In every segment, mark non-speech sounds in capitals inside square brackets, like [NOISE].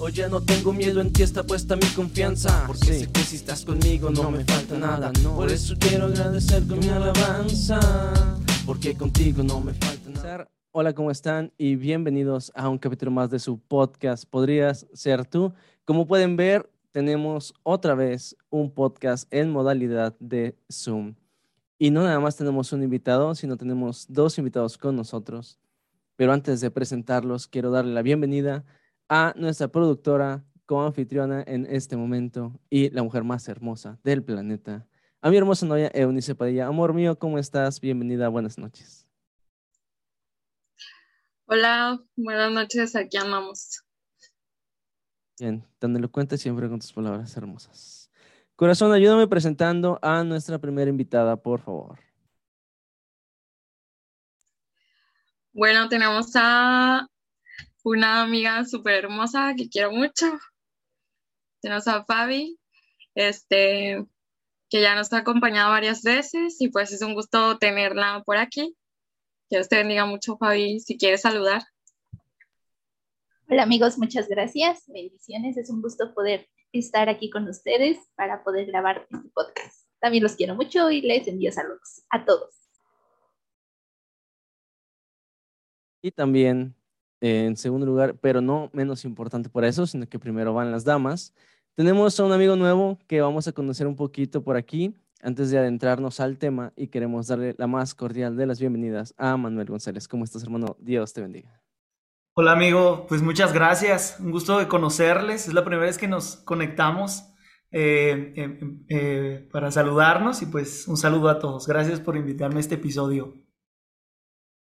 Hoy ya no tengo miedo, en ti está puesta mi confianza. Porque sé que si estás conmigo no me falta nada. Por eso quiero agradecer con mi alabanza. Porque contigo no me falta nada. Hola, ¿cómo están? Y bienvenidos a un capítulo más de su podcast. Podrías ser tú. Como pueden ver, tenemos otra vez un podcast en modalidad de Zoom. Y no nada más tenemos un invitado, sino tenemos dos invitados con nosotros. Pero antes de presentarlos, quiero darle la bienvenida a nuestra productora, como anfitriona en este momento y la mujer más hermosa del planeta, a mi hermosa novia Eunice Padilla. Amor mío, ¿cómo estás? Bienvenida, buenas noches. Hola, buenas noches, aquí amamos. Bien, tan elocuente siempre con tus palabras hermosas. Corazón, ayúdame presentando a nuestra primera invitada, por favor. Bueno, tenemos a una amiga súper hermosa que quiero mucho. Tenemos a Fabi, este, que ya nos ha acompañado varias veces y pues es un gusto tenerla por aquí. Que Dios te bendiga mucho, Fabi, si quieres saludar. Hola amigos, muchas gracias. Bendiciones, es un gusto poder estar aquí con ustedes para poder grabar este podcast. También los quiero mucho y les envío saludos a todos. Y también en segundo lugar, pero no menos importante por eso, sino que primero van las damas. Tenemos a un amigo nuevo que vamos a conocer un poquito por aquí antes de adentrarnos al tema y queremos darle la más cordial de las bienvenidas a Manuel González. ¿Cómo estás, hermano? Dios te bendiga. Hola, amigo. Pues muchas gracias. Un gusto de conocerles. Es la primera vez que nos conectamos eh, eh, eh, para saludarnos y pues un saludo a todos. Gracias por invitarme a este episodio.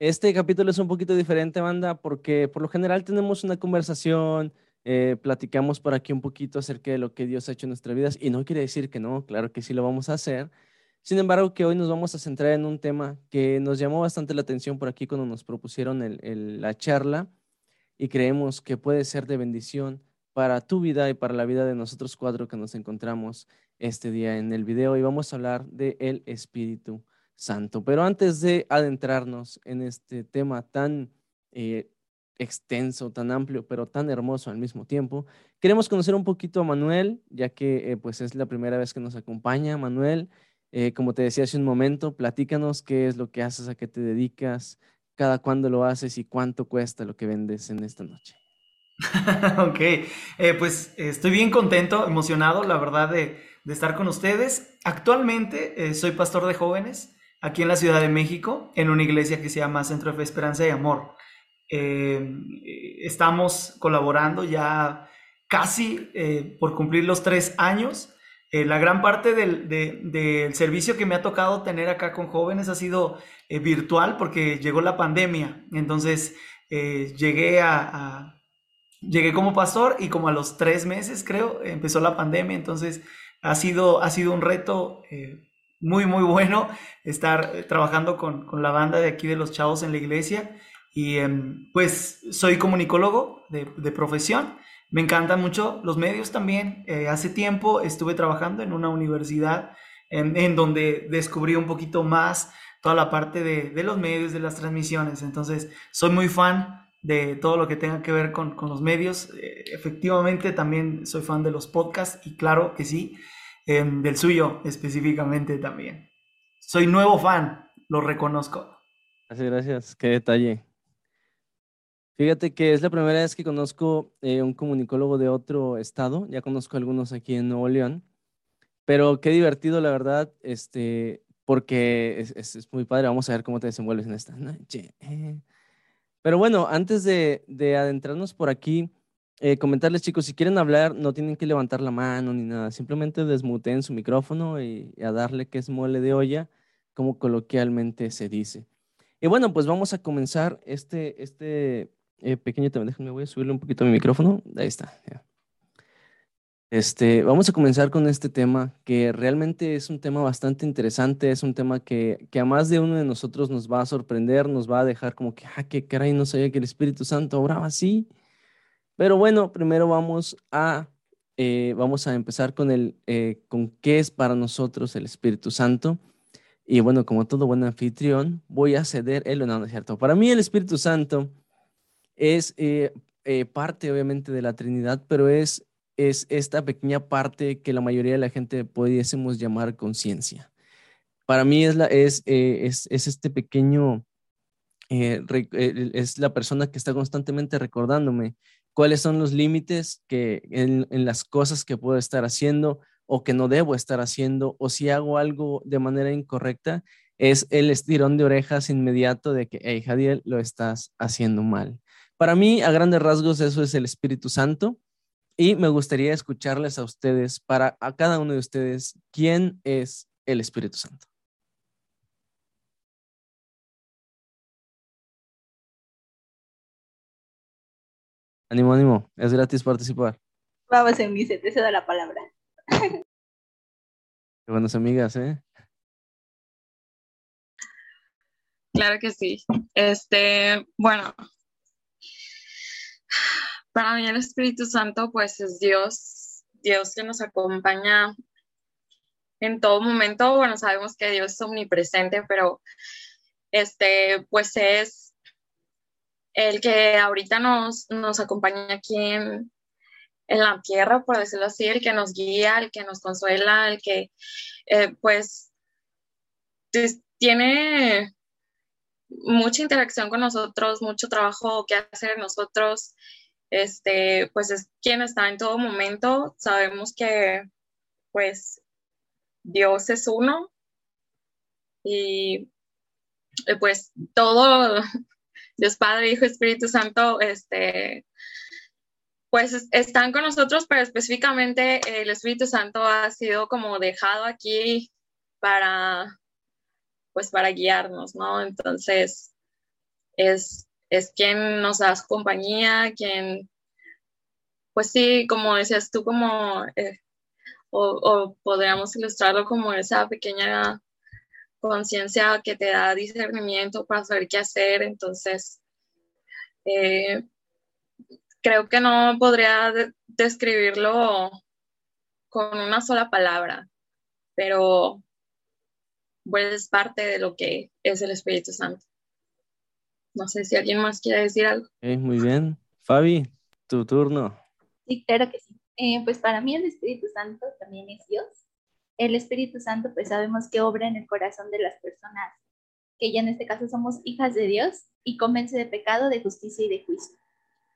Este capítulo es un poquito diferente, banda, porque por lo general tenemos una conversación, eh, platicamos por aquí un poquito acerca de lo que Dios ha hecho en nuestras vidas y no quiere decir que no, claro que sí lo vamos a hacer. Sin embargo, que hoy nos vamos a centrar en un tema que nos llamó bastante la atención por aquí cuando nos propusieron la charla y creemos que puede ser de bendición para tu vida y para la vida de nosotros cuatro que nos encontramos este día en el video y vamos a hablar de el Espíritu Santo. Pero antes de adentrarnos en este tema tan eh, extenso, tan amplio, pero tan hermoso al mismo tiempo, queremos conocer un poquito a Manuel, ya que eh, pues es la primera vez que nos acompaña. Manuel, eh, como te decía hace un momento, platícanos qué es lo que haces, a qué te dedicas, cada cuándo lo haces y cuánto cuesta lo que vendes en esta noche. [LAUGHS] ok, pues estoy bien contento, emocionado, la verdad, de, de estar con ustedes. Actualmente soy pastor de jóvenes aquí en la Ciudad de México, en una iglesia que se llama Centro de Esperanza y Amor. Eh, estamos colaborando ya casi eh, por cumplir los tres años. Eh, la gran parte del, servicio que me ha tocado tener acá con jóvenes ha sido virtual porque llegó la pandemia. Entonces llegué a, llegué como pastor y como a los tres meses creo empezó la pandemia. Entonces ha sido, ha sido un reto muy, muy bueno estar eh, trabajando con, la banda de aquí de los chavos en la iglesia. Y em, pues soy comunicólogo de, profesión. Me encantan mucho los medios también. Eh, hace tiempo estuve trabajando en una universidad en, donde descubrí un poquito más toda la parte de, los medios, de las transmisiones. Entonces, soy muy fan de todo lo que tenga que ver con, los medios. Eh, efectivamente, también soy fan de los podcasts y claro que sí. Em, del suyo específicamente también. Soy nuevo fan, lo reconozco. Gracias, gracias, qué detalle. Fíjate que es la primera vez que conozco eh, un comunicólogo de otro estado, ya conozco algunos aquí en Nuevo León, pero qué divertido la verdad, este, porque es, es, muy padre, vamos a ver cómo te desenvuelves en esta noche. Pero bueno, antes de, de adentrarnos por aquí, eh, comentarles, chicos, si quieren hablar, no tienen que levantar la mano ni nada. Simplemente desmuteen su micrófono y, a darle que es mole de olla, como coloquialmente se dice. Y bueno, pues vamos a comenzar este, este eh, pequeño tema. Déjenme, voy a subirle un poquito mi micrófono. Ahí está. Este, vamos a comenzar con este tema que realmente es un tema bastante interesante, es un tema que, que, a más de uno de nosotros nos va a sorprender, nos va a dejar como que, ah, qué caray, no sabía que el Espíritu Santo obraba así. Pero bueno, primero vamos a, eh, vamos a empezar con, el, eh, con qué es para nosotros el Espíritu Santo. Y bueno, como todo buen anfitrión, voy a ceder el no, no es cierto. Para mí el Espíritu Santo es, eh, eh, parte obviamente de la Trinidad, pero es, es esta pequeña parte que la mayoría de la gente pudiésemos llamar conciencia. Para mí es, la, es, eh, es, es, este pequeño, eh, es la persona que está constantemente recordándome cuáles son los límites que en, las cosas que puedo estar haciendo o que no debo estar haciendo, o si hago algo de manera incorrecta, es el estirón de orejas inmediato de que, hey, Jadiel, lo estás haciendo mal. Para mí, a grandes rasgos, eso es el Espíritu Santo. Y me gustaría escucharles a ustedes, para a cada uno de ustedes, ¿quién es el Espíritu Santo? Ánimo, ánimo, es gratis participar. Vamos, Eunice, te cedo la palabra. [LAUGHS] Qué buenas amigas, ¿eh? Claro que sí. Este, bueno, para mí el Espíritu Santo pues es Dios, Dios que nos acompaña en todo momento. Bueno, sabemos que Dios es omnipresente, pero este pues es el que ahorita nos, nos acompaña aquí en, en la tierra, por decirlo así, el que nos guía, el que nos consuela, el que eh, pues tiene mucha interacción con nosotros, mucho trabajo que hacer nosotros, este, pues es quien está en todo momento. Sabemos que, pues, Dios es uno y, eh, pues, todo, Dios Padre, Hijo, Espíritu Santo, este, pues están con nosotros, pero específicamente el Espíritu Santo ha sido como dejado aquí para pues para guiarnos, ¿no? Entonces, es, es quien nos da su compañía, quien, pues sí, como decías tú, como, eh, o, podríamos ilustrarlo como esa pequeña conciencia que te da discernimiento para saber qué hacer, entonces, eh, creo que no podría describirlo con una sola palabra, pero pues es parte de lo que es el Espíritu Santo. No sé si alguien más quiere decir algo. muy bien. Fabi, tu turno. Sí, claro que sí. Eh, pues para mí el Espíritu Santo también es Dios. El Espíritu Santo pues sabemos que obra en el corazón de las personas, que ya en este caso somos hijas de Dios y convence de pecado, de justicia y de juicio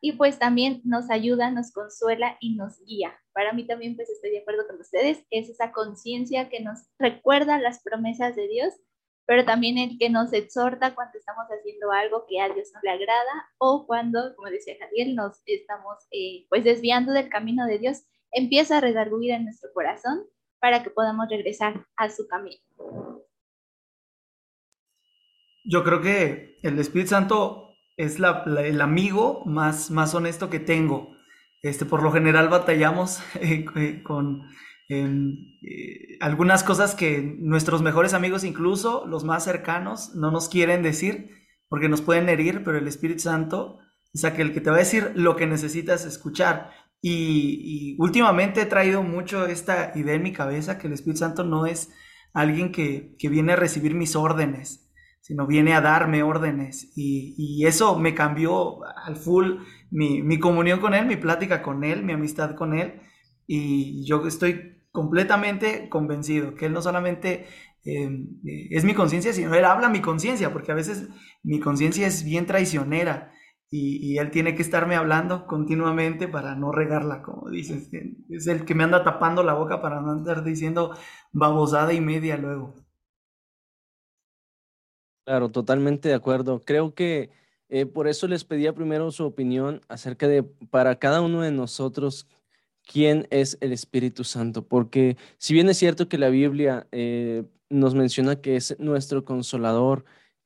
y pues también nos ayuda, nos consuela y nos guía. Para mí también pues estoy de acuerdo con ustedes, es esa conciencia que nos recuerda las promesas de Dios, pero también el que nos exhorta cuando estamos haciendo algo que a Dios no le agrada o cuando, como decía Javier, nos estamos eh, pues desviando del camino de Dios, empieza a redarguir en nuestro corazón para que podamos regresar a su camino. Yo creo que el Espíritu Santo es el amigo más, más honesto que tengo. Este, por lo general batallamos [LAUGHS] eh, eh, con em, eh, algunas cosas que nuestros mejores amigos, incluso los más cercanos, no nos quieren decir porque nos pueden herir, pero el Espíritu Santo es aquel que te va a decir lo que necesitas escuchar. Y, y últimamente he traído mucho esta idea en mi cabeza que el Espíritu Santo no es alguien que, que viene a recibir mis órdenes, sino viene a darme órdenes. Y, eso me cambió al full mi, comunión con Él, mi plática con Él, mi amistad con Él. Y yo estoy completamente convencido que Él no solamente em, es mi conciencia, sino Él habla mi conciencia, porque a veces mi conciencia es bien traicionera. Y, Él tiene que estarme hablando continuamente para no regarla, como dices. Es el que me anda tapando la boca para no andar diciendo babosada y media luego. Claro, totalmente de acuerdo. Creo que eh, por eso les pedía primero su opinión acerca de, para cada uno de nosotros, quién es el Espíritu Santo. Porque si bien es cierto que la Biblia eh, nos menciona que es nuestro consolador,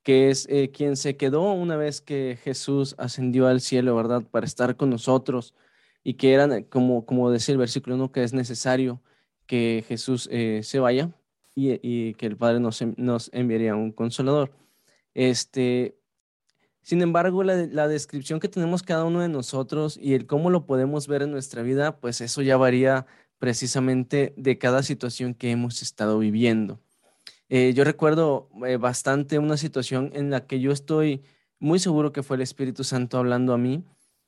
que es eh, quien se quedó una vez que Jesús ascendió al cielo, ¿verdad? Para estar con nosotros y que eran, como, como decía el versículo 1, que es necesario que Jesús se vaya y, que el Padre nos, nos enviaría un consolador. Este, sin embargo, la, descripción que tenemos cada uno de nosotros y el cómo lo podemos ver en nuestra vida, pues eso ya varía precisamente de cada situación que hemos estado viviendo. Eh, yo recuerdo eh, bastante una situación en la que yo estoy muy seguro que fue el Espíritu Santo hablando a mí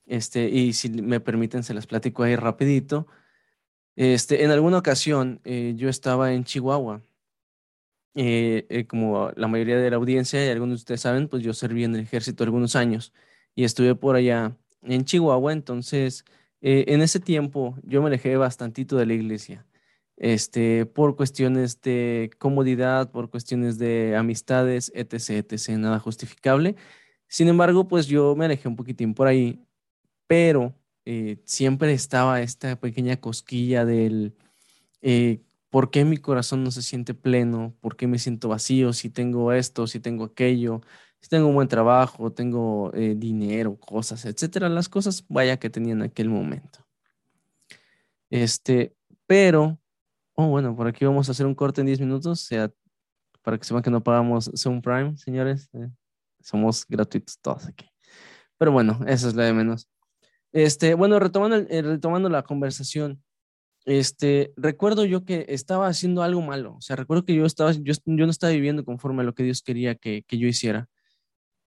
Este, y si me permiten, se las platico ahí rapidito. Este, en alguna ocasión eh, yo estaba en Chihuahua. Como la mayoría de la audiencia y algunos de ustedes saben, pues yo serví en el ejército algunos años y estuve por allá en Chihuahua. Entonces, en ese tiempo yo me alejé bastantito de la iglesia. Este, por cuestiones de comodidad, por cuestiones de amistades, etc., etc., nada justificable. Sin embargo, pues yo me alejé un poquitín por ahí, pero eh, siempre estaba esta pequeña cosquilla del eh, por qué mi corazón no se siente pleno, por qué me siento vacío, si tengo esto, si tengo aquello, si tengo un buen trabajo, tengo eh, dinero, cosas, etcétera, las cosas vaya que tenía en aquel momento. Este, pero, oh, bueno, por aquí vamos a hacer un corte en 10 minutos, sea, para que sepan que no pagamos Zoom Prime, señores, somos gratuitos todos aquí. Pero bueno, eso es lo de menos. Este, bueno, retomando, eh, retomando la conversación, este, recuerdo yo que estaba haciendo algo malo. O sea, recuerdo que yo, estaba, yo, yo no estaba viviendo conforme a lo que Dios quería que, que yo hiciera.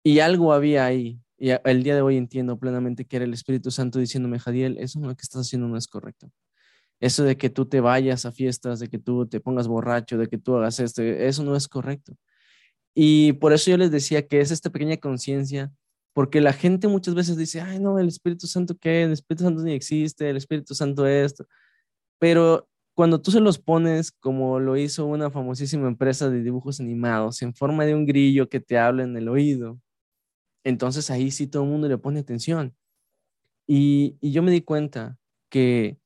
Y algo había ahí. Y el día de hoy entiendo plenamente que era el Espíritu Santo diciéndome, Jadiel, eso lo que estás haciendo no es correcto. Eso de que tú te vayas a fiestas, de que tú te pongas borracho, de que tú hagas esto, eso no es correcto. Y por eso yo les decía que es esta pequeña conciencia porque la gente muchas veces dice, ay, no, el Espíritu Santo qué, el Espíritu Santo ni existe, el Espíritu Santo esto. Pero cuando tú se los pones como lo hizo una famosísima empresa de dibujos animados, en forma de un grillo que te habla en el oído, entonces ahí sí todo el mundo le pone atención. Y, y yo me di cuenta que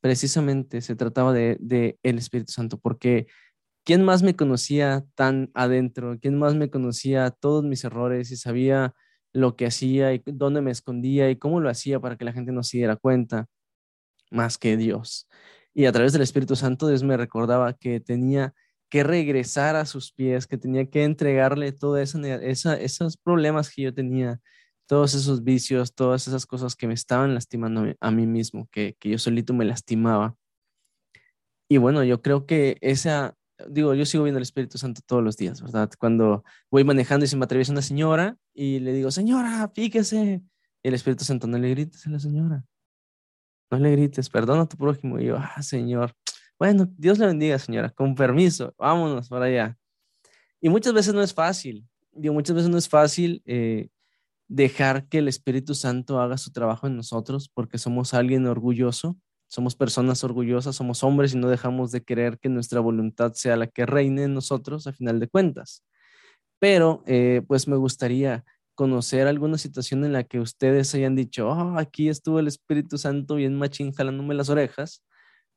precisamente se trataba de, el Espíritu Santo, porque ¿quién más me conocía tan adentro? ¿Quién más me conocía todos mis errores y sabía lo que hacía y dónde me escondía y cómo lo hacía para que la gente no se diera cuenta, más que Dios. Y a través del Espíritu Santo Dios me recordaba que tenía que regresar a sus pies, que tenía que entregarle todos esa, esos problemas que yo tenía, todos esos vicios, todas esas cosas que me estaban lastimando a mí mismo, que, que yo solito me lastimaba. Y bueno, yo creo que esa, digo, yo sigo viendo el Espíritu Santo todos los días, ¿verdad? Cuando voy manejando y se me atraviesa una señora y le digo, señora, fíjese. Y el Espíritu Santo, no le grites a la señora. No le grites, perdona a tu prójimo. Y yo, ah, Señor. Bueno, Dios le bendiga, señora. Con permiso, vámonos para allá. Y muchas veces no es fácil. Digo, muchas veces no es fácil eh, dejar que el Espíritu Santo haga su trabajo en nosotros porque somos alguien orgulloso somos personas orgullosas, somos hombres y no dejamos de querer que nuestra voluntad sea la que reine en nosotros a final de cuentas. Pero eh, pues me gustaría conocer alguna situación en la que ustedes hayan dicho, oh, aquí estuvo el Espíritu Santo bien machín jalándome las orejas.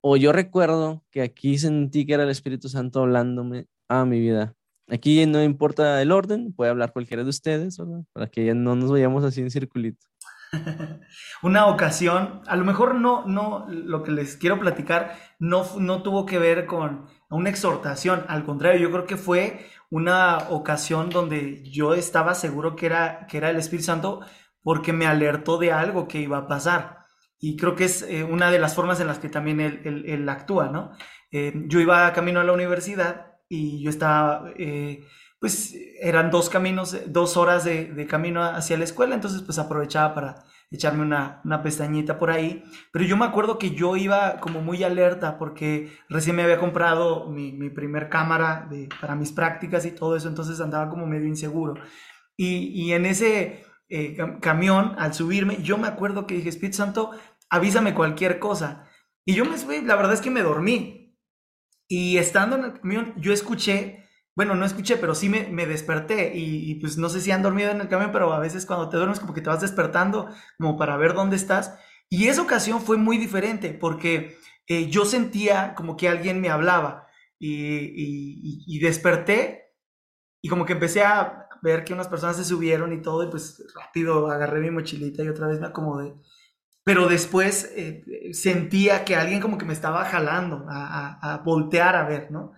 O yo recuerdo que aquí sentí que era el Espíritu Santo hablándome a mi vida. Aquí no importa el orden, puede hablar cualquiera de ustedes. Para que no nos vayamos así en circulito. [LAUGHS] Una ocasión, a lo mejor no, no, lo que les quiero platicar no, no tuvo que ver con una exhortación, al contrario, yo creo que fue una ocasión donde yo estaba seguro que era, que era el Espíritu Santo porque me alertó de algo que iba a pasar. Y creo que es eh, una de las formas en las que también él, actúa, ¿no? Eh, yo iba camino a la universidad y yo estaba... Eh, pues eran dos caminos, dos horas de, camino hacia la escuela, entonces pues aprovechaba para echarme una, pestañita por ahí. Pero yo me acuerdo que yo iba como muy alerta porque recién me había comprado mi, primer cámara de, para mis prácticas y todo eso, entonces andaba como medio inseguro. Y, en ese eh, camión, al subirme, yo me acuerdo que dije, Espíritu Santo, avísame cualquier cosa. Y yo me subí, la verdad es que me dormí. Y estando en el camión, yo escuché bueno, no escuché, pero sí me, desperté y, pues no sé si han dormido en el camión, pero a veces cuando te duermes como que te vas despertando como para ver dónde estás. Y esa ocasión fue muy diferente porque eh, yo sentía como que alguien me hablaba y, y, desperté y como que empecé a ver que unas personas se subieron y todo y pues rápido agarré mi mochilita y otra vez me acomodé. Pero después eh, sentía que alguien como que me estaba jalando a, a, a voltear a ver, ¿no?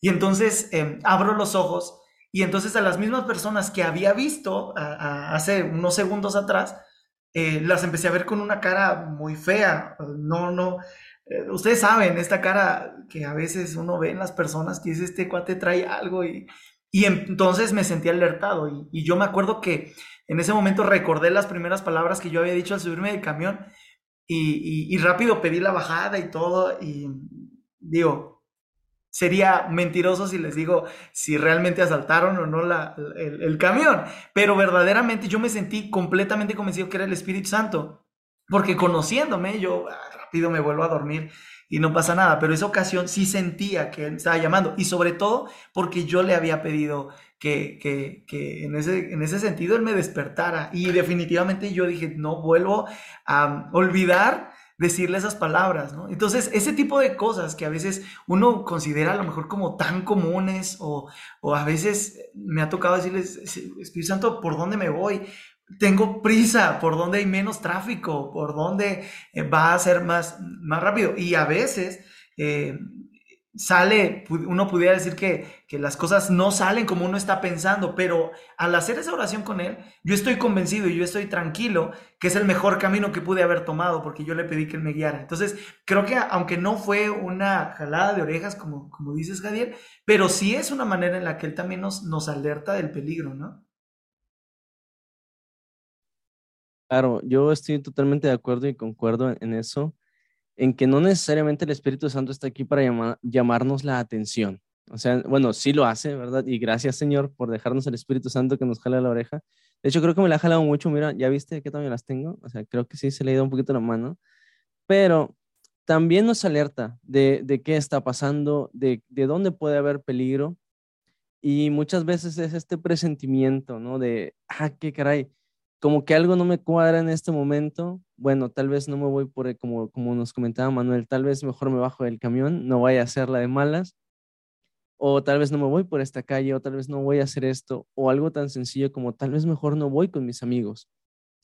Y entonces em, abro los ojos y entonces a las mismas personas que había visto hace unos segundos atrás, eh, las empecé a ver con una cara muy fea. No, no. Eh, ustedes saben, esta cara que a veces uno ve en las personas que dice, este cuate trae algo y, y entonces me sentí alertado y, y yo me acuerdo que en ese momento recordé las primeras palabras que yo había dicho al subirme del camión y, rápido pedí la bajada y todo y digo, sería mentiroso si les digo si realmente asaltaron o no la, el, el, camión, pero verdaderamente yo me sentí completamente convencido que era el Espíritu Santo, porque conociéndome yo ah, rápido me vuelvo a dormir y no pasa nada, pero esa ocasión sí sentía que él estaba llamando y sobre todo porque yo le había pedido que, que, que en, ese, en ese sentido él me despertara y definitivamente yo dije, no vuelvo a olvidar decirle esas palabras, ¿no? Entonces, ese tipo de cosas que a veces uno considera a lo mejor como tan comunes o, o a veces me ha tocado decirles, Espíritu Santo, ¿por dónde me voy? tengo prisa, por donde hay menos tráfico, por donde eh, va a ser más, más rápido. Y a veces eh, sale, uno pudiera decir que, que, las cosas no salen como uno está pensando, pero al hacer esa oración con él, yo estoy convencido y yo estoy tranquilo que es el mejor camino que pude haber tomado porque yo le pedí que él me guiara. Entonces, creo que aunque no fue una jalada de orejas, como, como dices, Javier, pero sí es una manera en la que él también nos, nos alerta del peligro, ¿no? Claro, yo estoy totalmente de acuerdo y concuerdo en eso, en que no necesariamente el Espíritu Santo está aquí para llamarnos la atención. O sea, bueno, sí lo hace, ¿verdad? Y gracias, Señor, por dejarnos el Espíritu Santo que nos jala la oreja. De hecho, creo que me la ha jalado mucho. Mira, ¿ya viste qué tamaño las tengo? O sea, creo que sí se le ha ido un poquito la mano. Pero también nos alerta de, de qué está pasando, de, de dónde puede haber peligro. Y muchas veces es este presentimiento, ¿no? De, ah, qué caray, como que algo no me cuadra en este momento, bueno, tal vez no me voy por, como, como nos comentaba Manuel, tal vez mejor me bajo del camión, no vaya a hacer la de malas, o tal vez no me voy por esta calle, o tal vez no voy a hacer esto, o algo tan sencillo como tal vez mejor no voy con mis amigos.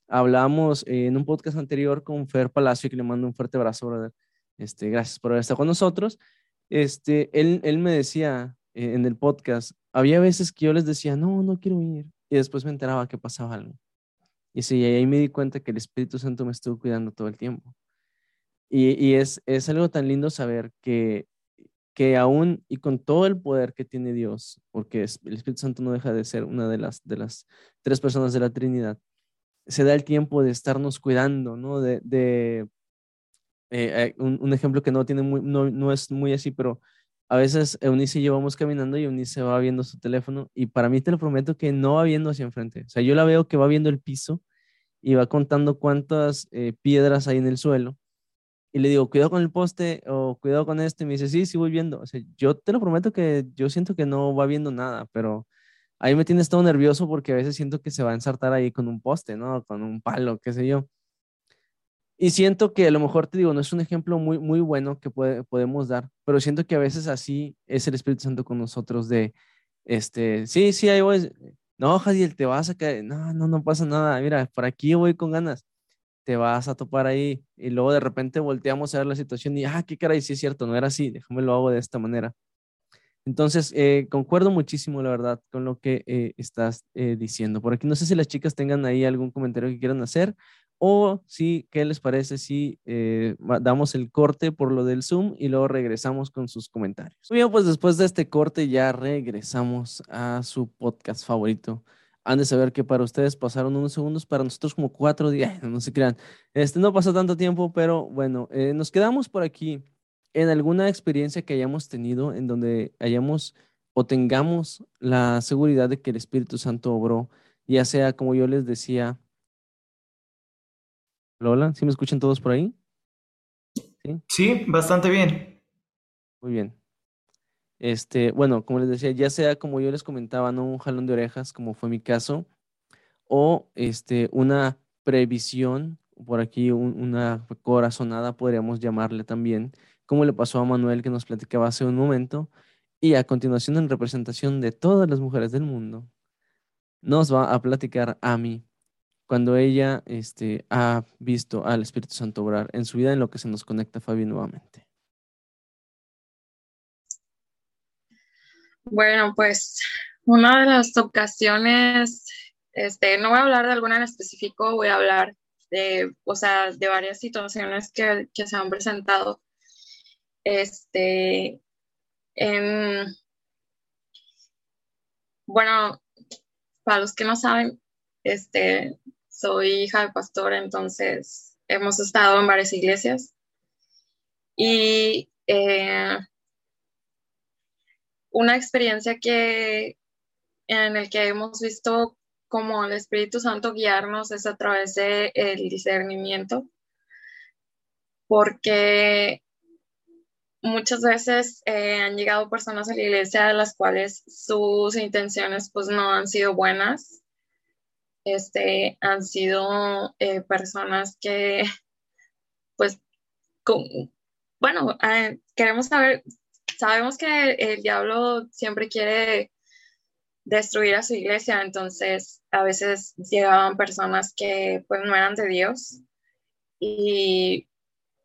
Hablamos en un podcast anterior con Fer Palacio, que le mando un fuerte abrazo, brother. Este, gracias por haber estado con nosotros. Este, él, él me decía en el podcast, había veces que yo les decía, no, no quiero ir, y después me enteraba que pasaba algo. Y sí, ahí me di cuenta que el Espíritu Santo me estuvo cuidando todo el tiempo. Y, es, es algo tan lindo saber que, que aún y con todo el poder que tiene Dios, porque el Espíritu Santo no deja de ser una de las, de las tres personas de la Trinidad, se da el tiempo de estarnos cuidando, ¿no? De, de eh, eh, un, ejemplo que no, tiene muy, no, no es muy así, pero a veces Eunice y yo vamos caminando y Eunice va viendo su teléfono y para mí te lo prometo que no va viendo hacia enfrente. O sea, yo la veo que va viendo el piso y va contando cuántas eh, piedras hay en el suelo. Y le digo, cuidado con el poste o cuidado con esto. Y me dice, sí, sí voy viendo. O sea, yo te lo prometo que yo siento que no va viendo nada, pero ahí me tienes todo nervioso porque a veces siento que se va a ensartar ahí con un poste, ¿no? Con un palo, qué sé yo. Y siento que a lo mejor te digo, no es un ejemplo muy, muy bueno que podemos dar, pero siento que a veces así es el Espíritu Santo con nosotros de, este, sí, sí, ahí voy. No, Jadiel, te vas a caer. No, no, no pasa nada. Mira, por aquí voy con ganas. Te vas a topar ahí. Y luego de repente volteamos a ver la situación y, ah, qué caray, sí es cierto, no era así, déjame lo hago de esta manera. Entonces, eh, concuerdo muchísimo, la verdad, con lo que eh, estás eh, diciendo. Por aquí no sé si las chicas tengan ahí algún comentario que quieran hacer o si, ¿qué les parece si eh, damos el corte por lo del Zoom y luego regresamos con sus comentarios? Bien, pues después de este corte ya regresamos a su podcast favorito. Han de saber que para ustedes pasaron unos segundos, para nosotros como cuatro días, [LAUGHS] no se crean. Este no pasó tanto tiempo, pero bueno, eh, nos quedamos por aquí en alguna experiencia que hayamos tenido en donde hayamos o tengamos la seguridad de que el Espíritu Santo obró, ya sea como yo les decía, Lola, ¿sí me escuchan todos por ahí? Sí, bastante bien. Muy bien. Este, bueno, como les decía, ya sea como yo les comentaba, no un jalón de orejas, como fue mi caso, o este, una previsión, por aquí una corazonada podríamos llamarle también, como le pasó a Manuel que nos platicaba hace un momento, y a continuación en representación de todas las mujeres del mundo, nos va a platicar a mí cuando ella este, ha visto al Espíritu Santo obrar en su vida, en lo que se nos conecta Fabi nuevamente. Bueno, pues una de las ocasiones, este, no voy a hablar de alguna en específico, voy a hablar de, o sea, de varias situaciones que, que se han presentado. Este, en, bueno, para los que no saben, Este, soy hija de pastor, entonces hemos estado en varias iglesias. Y eh, una experiencia que en el que hemos visto como el Espíritu Santo guiarnos es a través del el discernimiento, porque muchas veces eh, han llegado personas a la iglesia de las cuales sus intenciones pues no han sido buenas. Este, han sido eh, personas que [LAUGHS] pues bueno, eh, queremos saber, sabemos que el diablo siempre quiere destruir a su iglesia, entonces a veces llegaban personas que pues no eran de Dios y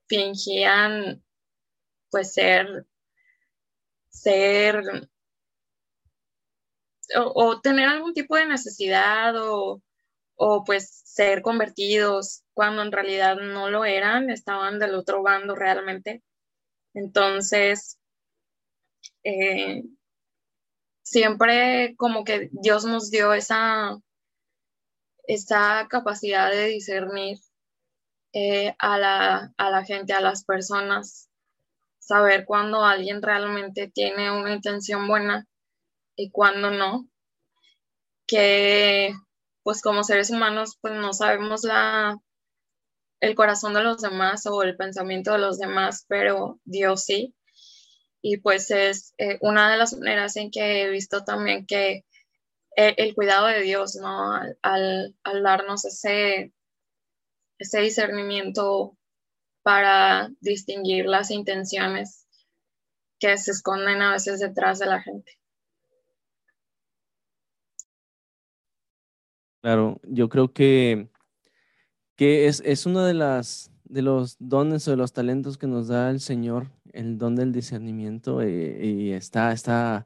fingían pues ser, ser o, tener algún tipo de necesidad o, o pues ser convertidos cuando en realidad no lo eran, estaban del otro bando realmente. Entonces, eh, siempre como que Dios nos dio esa, esa capacidad de discernir eh, a, la, a la gente, a las personas, saber cuando alguien realmente tiene una intención buena y cuando no, que pues como seres humanos pues no sabemos la, el corazón de los demás o el pensamiento de los demás, pero Dios sí y pues es eh, una de las maneras en que he visto también que eh, el, cuidado de Dios, ¿no? Al, darnos ese, ese discernimiento para distinguir las intenciones que se esconden a veces detrás de la gente. Claro, yo creo que, que es, es uno de, las, de los dones o de los talentos que nos da el Señor el don del discernimiento y, está, está,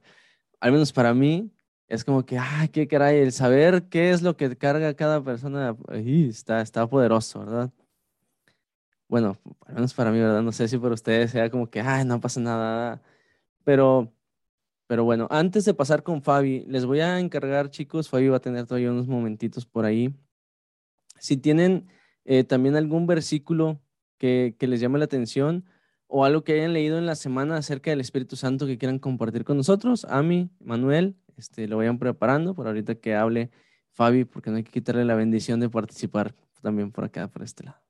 al menos para mí, es como que, ah, qué caray, el saber qué es lo que carga cada persona, está, está poderoso, ¿verdad? Bueno, al menos para mí, ¿verdad? No sé si para ustedes sea como que, ay, no pasa nada, pero, pero bueno, antes de pasar con Fabi, les voy a encargar, chicos, Fabi va a tener todavía unos momentitos por ahí. Si tienen eh, también algún versículo que, les llame la atención, o algo que hayan leído en la semana acerca del Espíritu Santo que quieran compartir con nosotros. Ami, Manuel, este, lo vayan preparando por ahorita que hable Fabi, porque no hay que quitarle la bendición de participar también por acá, por este lado.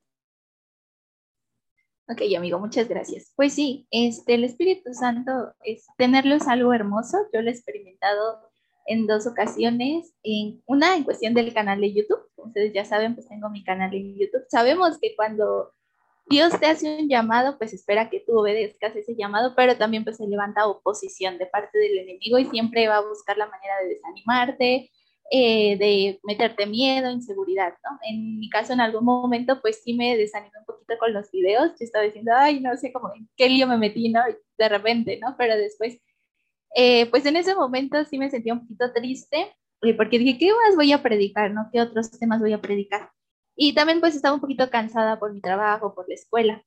Ok, amigo, muchas gracias. Pues sí, este, el Espíritu Santo, es, tenerlo es algo hermoso. Yo lo he experimentado en dos ocasiones. En, una en cuestión del canal de YouTube. ustedes ya saben, pues tengo mi canal en YouTube. Sabemos que cuando Dios te hace un llamado, pues espera que tú obedezcas ese llamado, pero también pues se levanta oposición de parte del enemigo y siempre va a buscar la manera de desanimarte, eh, de meterte miedo, inseguridad, ¿no? En mi caso, en algún momento, pues sí me desanimé un poquito con los videos, yo estaba diciendo, ay, no sé cómo, en qué lío me metí, ¿no? De repente, ¿no? Pero después, eh, pues en ese momento sí me sentía un poquito triste, eh, porque dije, ¿qué más voy a predicar, no? ¿Qué otros temas voy a predicar? Y también pues estaba un poquito cansada por mi trabajo, por la escuela.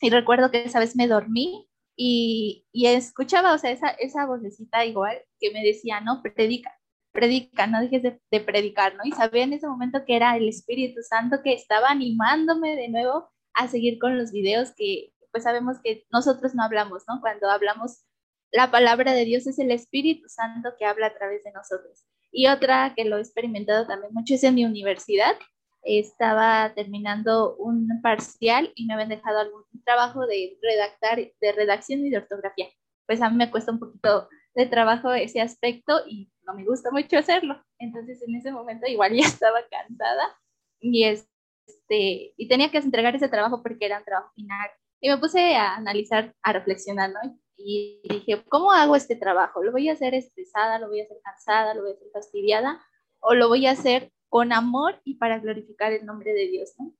Y recuerdo que esa vez me dormí y, y escuchaba, o sea, esa, esa vocecita igual que me decía, no, predica, predica, no dejes de, de, predicar, ¿no? Y sabía en ese momento que era el Espíritu Santo que estaba animándome de nuevo a seguir con los videos que pues sabemos que nosotros no hablamos, ¿no? Cuando hablamos la palabra de Dios es el Espíritu Santo que habla a través de nosotros. Y otra que lo he experimentado también mucho es en mi universidad, estaba terminando un parcial y me habían dejado algún trabajo de redactar, de redacción y de ortografía. Pues a mí me cuesta un poquito de trabajo ese aspecto y no me gusta mucho hacerlo. Entonces en ese momento igual ya [LAUGHS] estaba cansada y este y tenía que entregar ese trabajo porque era un trabajo final. Y me puse a analizar, a reflexionar, ¿no? Y dije, ¿cómo hago este trabajo? ¿Lo voy a hacer estresada? ¿Lo voy a hacer cansada? ¿Lo voy a hacer fastidiada? ¿O lo voy a hacer con amor y para glorificar el nombre de Dios, ¿no?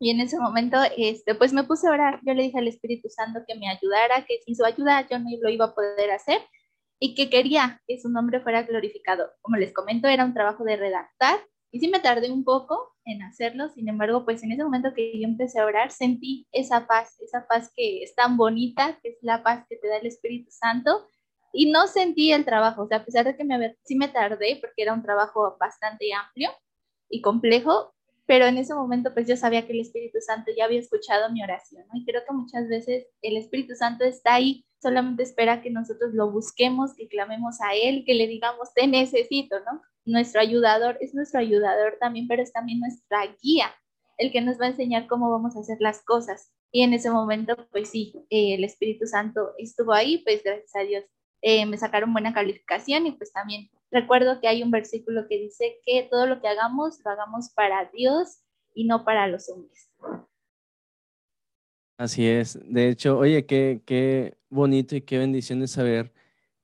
Y en ese momento, este, pues me puse a orar. Yo le dije al Espíritu Santo que me ayudara, que sin su ayuda yo no lo iba a poder hacer y que quería que su nombre fuera glorificado. Como les comento, era un trabajo de redactar y sí me tardé un poco en hacerlo. Sin embargo, pues en ese momento que yo empecé a orar, sentí esa paz, esa paz que es tan bonita, que es la paz que te da el Espíritu Santo. Y no sentí el trabajo, o sea, a pesar de que me, sí me tardé, porque era un trabajo bastante amplio, y complejo, pero en ese momento pues yo sabía que el Espíritu Santo ya había escuchado mi oración, ¿no? Y creo que muchas veces el Espíritu Santo está ahí, solamente espera que nosotros lo busquemos, que clamemos a Él, que le digamos, te necesito, ¿no? Nuestro ayudador es nuestro ayudador también, pero es también nuestra guía, el que nos va a enseñar cómo vamos a hacer las cosas. Y en ese momento, pues sí, eh, el Espíritu Santo estuvo ahí, pues gracias a Dios eh, me sacaron buena calificación y pues también recuerdo que hay un versículo que dice que todo lo que hagamos lo hagamos para Dios y no para los hombres. Así es. De hecho, oye, qué, qué bonito y qué bendición de saber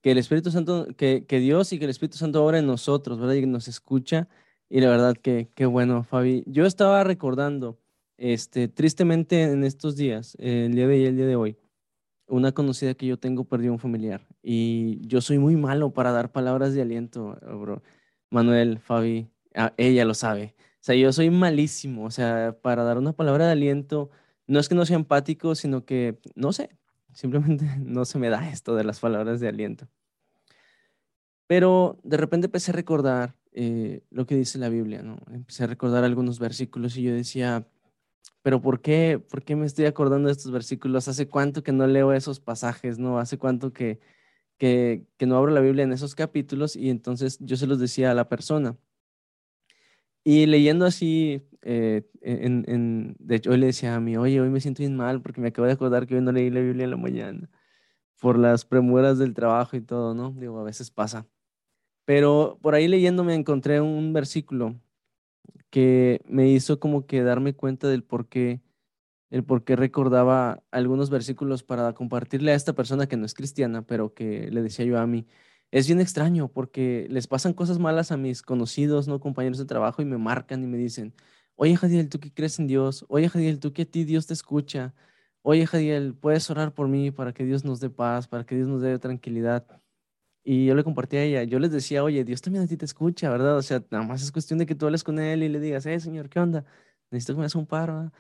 que el Espíritu Santo, que, que Dios y que el Espíritu Santo obra en nosotros, ¿verdad? Y nos escucha. Y la verdad que qué bueno, Fabi. Yo estaba recordando, este, tristemente en estos días, el día de hoy el día de hoy, una conocida que yo tengo perdió un familiar y yo soy muy malo para dar palabras de aliento, bro. Manuel, Fabi, ah, ella lo sabe. O sea, yo soy malísimo, o sea, para dar una palabra de aliento, no es que no sea empático, sino que, no sé, [LAUGHS] simplemente no se me da esto de las palabras de aliento. Pero de repente empecé a recordar eh, lo que dice la Biblia, ¿no? Empecé a recordar algunos versículos y yo decía, pero ¿por qué, ¿por qué me estoy acordando de estos versículos? ¿Hace cuánto que no leo esos pasajes, no? ¿Hace cuánto que, que, que no abro la Biblia en esos capítulos? Y entonces yo se los decía a la persona. Y leyendo así, eh, en, en, de hecho, hoy le decía a mí, oye, hoy me siento bien mal porque me acabo de acordar que hoy no leí la Biblia en la mañana por las premuras del trabajo y todo, ¿no? Digo, a veces pasa. Pero por ahí leyendo me encontré un versículo que me hizo como que darme cuenta del por qué, el por qué recordaba algunos versículos para compartirle a esta persona que no es cristiana, pero que le decía yo a mí. Es bien extraño porque les pasan cosas malas a mis conocidos, no compañeros de trabajo y me marcan y me dicen, oye Jadiel, ¿tú que crees en Dios? Oye Jadiel, ¿tú que a ti Dios te escucha? Oye Jadiel, ¿puedes orar por mí para que Dios nos dé paz, para que Dios nos dé tranquilidad? Y yo le compartí a ella, yo les decía, oye, Dios también a ti te escucha, ¿verdad? O sea, nada más es cuestión de que tú hables con él y le digas, eh, señor, ¿qué onda? Necesito que me hagas un paro.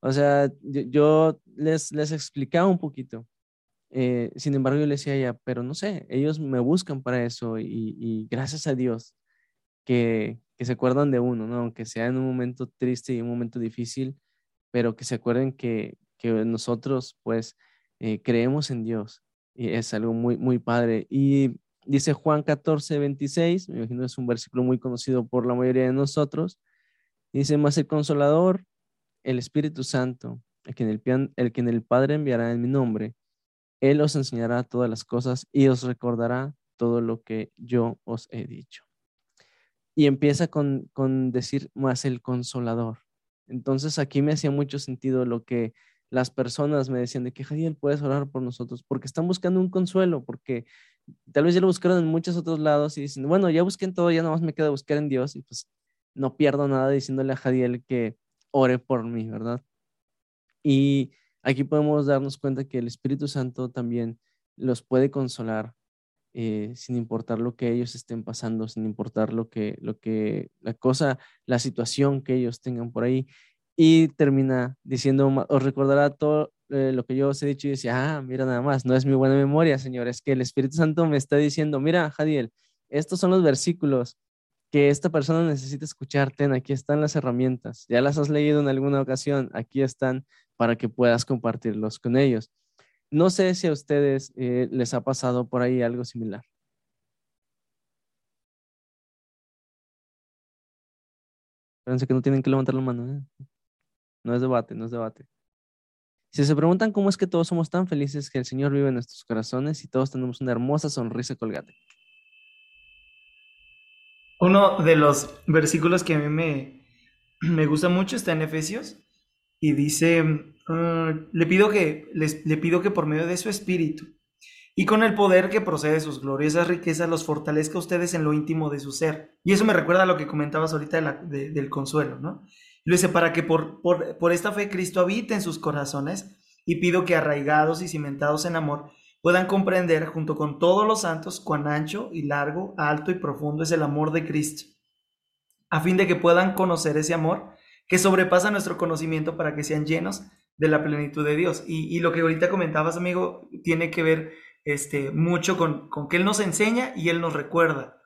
O sea, yo, les, les explicaba un poquito. Eh, sin embargo, yo le decía a ella, pero no sé, ellos me buscan para eso y gracias a Dios que, que, se acuerdan de uno, ¿no? Aunque sea en un momento triste y un momento difícil, pero que se acuerden que, que nosotros, pues, eh, creemos en Dios y es algo muy, muy padre. Y Dice Juan 14, 26, me imagino es un versículo muy conocido por la mayoría de nosotros. Dice, más el consolador, el Espíritu Santo, el que, en el, el que en el Padre enviará en mi nombre, Él os enseñará todas las cosas y os recordará todo lo que yo os he dicho. Y empieza con, con decir más el consolador. Entonces aquí me hacía mucho sentido lo que las personas me decían de que Jadiel puedes orar por nosotros porque están buscando un consuelo, porque tal vez ya lo buscaron en muchos otros lados y dicen, bueno, ya busqué en todo, ya más me queda buscar en Dios y pues no pierdo nada diciéndole a Jadiel que ore por mí, ¿verdad? Y aquí podemos darnos cuenta que el Espíritu Santo también los puede consolar eh, sin importar lo que ellos estén pasando, sin importar lo que, lo que, la cosa, la situación que ellos tengan por ahí y termina diciendo, os recordará todo eh, lo que yo os he dicho y decía, ah, mira nada más, no es mi buena memoria, Señor, es que el Espíritu Santo me está diciendo, mira, Jadiel, estos son los versículos que esta persona necesita escuchar, ten, aquí están las herramientas, ya las has leído en alguna ocasión, aquí están para que puedas compartirlos con ellos. No sé si a ustedes eh, les ha pasado por ahí algo similar. Fíjense que no tienen que levantar la mano. ¿eh? No es debate, no es debate. Si se preguntan cómo es que todos somos tan felices que el Señor vive en nuestros corazones y todos tenemos una hermosa sonrisa colgate. Uno de los versículos que a mí me, [CLEARS THROAT] me gusta mucho está en Efesios y dice, ah, le, pido que, les, le pido que por medio de su espíritu y con el poder que procede de sus gloriosas riquezas los fortalezca a ustedes en lo íntimo de su ser. Y eso me recuerda a lo que comentabas ahorita del consuelo, ¿no? Lo dice, para que por, por, esta fe Cristo habite en sus corazones y pido que arraigados y cimentados en amor puedan comprender junto con todos los santos cuán ancho y largo, alto y profundo es el amor de Cristo, a fin de que puedan conocer ese amor que sobrepasa nuestro conocimiento para que sean llenos de la plenitud de Dios. Y, lo que ahorita comentabas, amigo, tiene que ver este, mucho con, con que Él nos enseña y Él nos recuerda.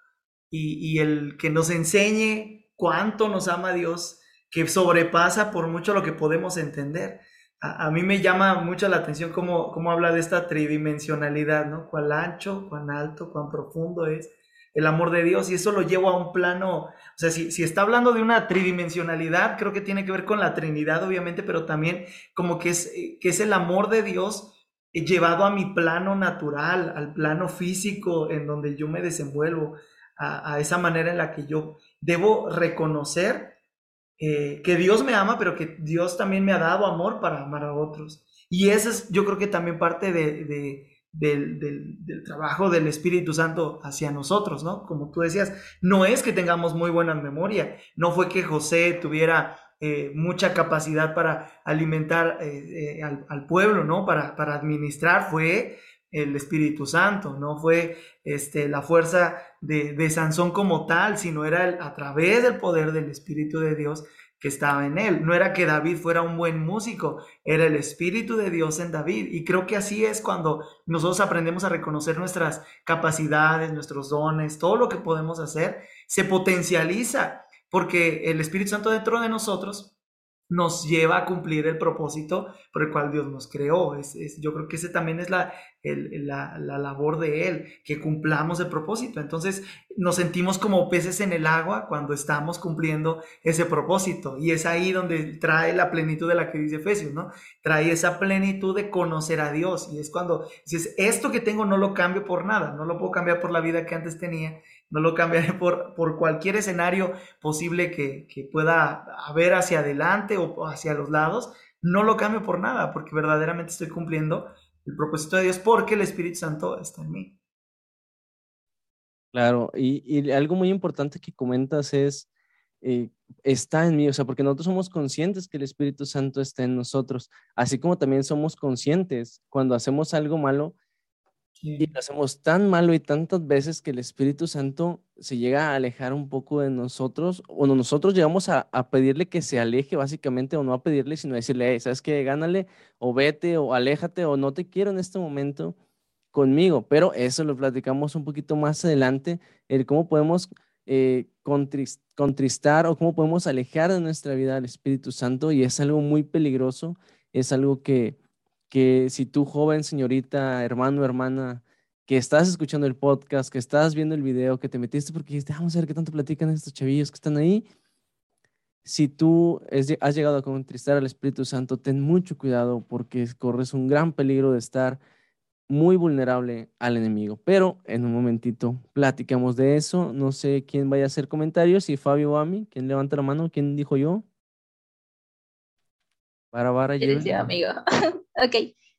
Y, el que nos enseñe cuánto nos ama Dios, que sobrepasa por mucho lo que podemos entender. A, mí me llama mucho la atención cómo, cómo habla de esta tridimensionalidad, ¿no? Cuán ancho, cuán alto, cuán profundo es el amor de Dios y eso lo llevo a un plano, o sea, si, si, está hablando de una tridimensionalidad, creo que tiene que ver con la Trinidad, obviamente, pero también como que es, que es el amor de Dios llevado a mi plano natural, al plano físico en donde yo me desenvuelvo, a, esa manera en la que yo debo reconocer eh, que Dios me ama, pero que Dios también me ha dado amor para amar a otros. Y eso es, yo creo que también parte de, del, del, trabajo del Espíritu Santo hacia nosotros, ¿no? Como tú decías, no es que tengamos muy buena memoria, no fue que José tuviera eh, mucha capacidad para alimentar eh, eh, al, pueblo, ¿no? Para, para, administrar fue el Espíritu Santo, no fue este, la fuerza de, de Sansón como tal, sino era a través del poder del Espíritu de Dios que estaba en él. No era que David fuera un buen músico, era el Espíritu de Dios en David. Y creo que así es cuando nosotros aprendemos a reconocer nuestras capacidades, nuestros dones, todo lo que podemos hacer, se potencializa porque el Espíritu Santo dentro de nosotros nos lleva a cumplir el propósito por el cual Dios nos creó. Es, yo creo que ese también es la, la, labor de Él, que cumplamos el propósito. Entonces nos sentimos como peces en el agua cuando estamos cumpliendo ese propósito. Y es ahí donde trae la plenitud de la que dice Efesios, ¿no? Trae esa plenitud de conocer a Dios. Y es cuando dices, esto que tengo no lo cambio por nada, no lo puedo cambiar por la vida que antes tenía no lo cambiaré [LAUGHS] por, por cualquier escenario posible que, pueda haber hacia adelante o hacia los lados, no lo cambio por nada, porque verdaderamente estoy cumpliendo el propósito de Dios, porque el Espíritu Santo está en mí. Claro, y, algo muy importante que comentas es, eh, está en mí, o sea, porque nosotros somos conscientes que el Espíritu Santo está en nosotros, así como también somos conscientes cuando hacemos algo malo, y lo hacemos tan malo y tantas veces que el Espíritu Santo se llega a alejar un poco de nosotros, o nosotros llegamos a, pedirle que se aleje básicamente, o no a pedirle, sino a decirle, ¿sabes qué? Gánale, o vete, o aléjate, o no te quiero en este momento conmigo. Pero eso lo platicamos un poquito más adelante, el cómo podemos eh, contristar o cómo podemos alejar de nuestra vida al Espíritu Santo, y es algo muy peligroso, es algo que que si tú, joven, señorita, hermano, hermana, que estás escuchando el podcast, que estás viendo el video, que te metiste porque dijiste, vamos a ver qué tanto platican estos chavillos que están ahí. Si tú has llegado a contristar al Espíritu Santo, ten mucho cuidado porque corres un gran peligro de estar muy vulnerable al enemigo. Pero en un momentito platicamos de eso. No sé quién vaya a hacer comentarios, si Fabio o Ami, quién levanta la mano, quién dijo yo. Para, para, yo. amigo. [LAUGHS] ok,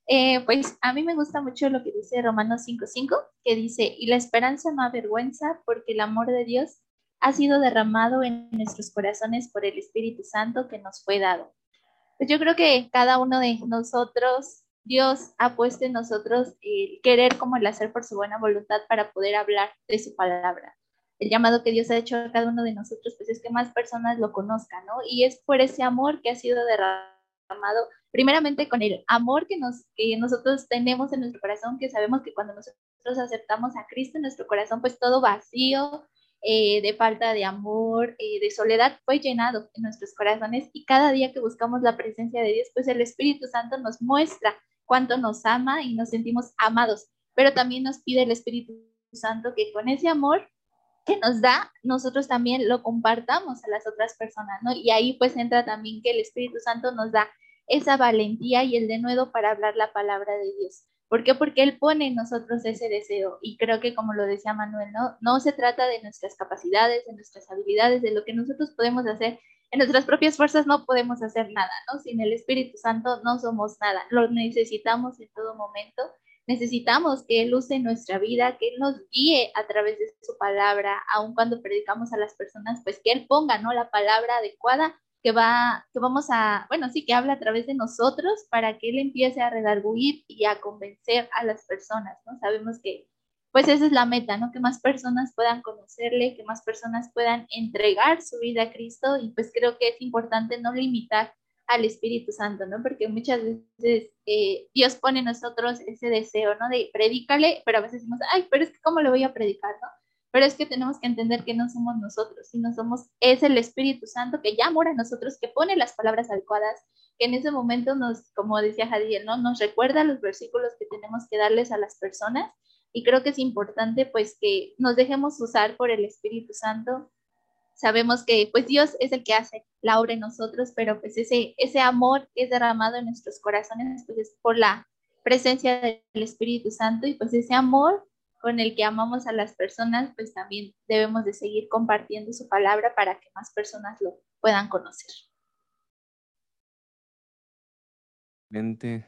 eh, pues a mí me gusta mucho lo que dice Romanos 5.5, que dice, y la esperanza no avergüenza porque el amor de Dios ha sido derramado en nuestros corazones por el Espíritu Santo que nos fue dado. Pues yo creo que cada uno de nosotros, Dios ha puesto en nosotros el querer como el hacer por su buena voluntad para poder hablar de su palabra. El llamado que Dios ha hecho a cada uno de nosotros, pues es que más personas lo conozcan, ¿no? Y es por ese amor que ha sido derramado amado, primeramente con el amor que, nos, que nosotros tenemos en nuestro corazón, que sabemos que cuando nosotros aceptamos a Cristo en nuestro corazón, pues todo vacío, eh, de falta de amor, eh, de soledad, fue llenado en nuestros corazones y cada día que buscamos la presencia de Dios, pues el Espíritu Santo nos muestra cuánto nos ama y nos sentimos amados, pero también nos pide el Espíritu Santo que con ese amor que nos da, nosotros también lo compartamos a las otras personas, ¿no? Y ahí pues entra también que el Espíritu Santo nos da esa valentía y el denuedo para hablar la palabra de Dios. ¿Por qué? Porque Él pone en nosotros ese deseo. Y creo que como lo decía Manuel, no, no se trata de nuestras capacidades, de nuestras habilidades, de lo que nosotros podemos hacer. En nuestras propias fuerzas no podemos hacer nada, ¿no? Sin el Espíritu Santo no somos nada. Lo necesitamos en todo momento necesitamos que Él use nuestra vida, que Él nos guíe a través de su palabra, aun cuando predicamos a las personas, pues que Él ponga, ¿no? La palabra adecuada que va, que vamos a, bueno, sí, que habla a través de nosotros para que Él empiece a redarguir y a convencer a las personas, ¿no? Sabemos que, pues esa es la meta, ¿no? Que más personas puedan conocerle, que más personas puedan entregar su vida a Cristo y pues creo que es importante no limitar al Espíritu Santo, ¿no? Porque muchas veces eh, Dios pone en nosotros ese deseo, ¿no? De predícale, pero a veces decimos, ay, pero es que ¿cómo le voy a predicar, no? Pero es que tenemos que entender que no somos nosotros, sino somos, es el Espíritu Santo que ya mora en nosotros, que pone las palabras adecuadas, que en ese momento nos, como decía Jadiel, ¿no? Nos recuerda los versículos que tenemos que darles a las personas y creo que es importante pues que nos dejemos usar por el Espíritu Santo. Sabemos que pues Dios es el que hace la obra en nosotros, pero pues ese, ese amor que es derramado en nuestros corazones pues es por la presencia del Espíritu Santo y pues ese amor con el que amamos a las personas, pues también debemos de seguir compartiendo su palabra para que más personas lo puedan conocer.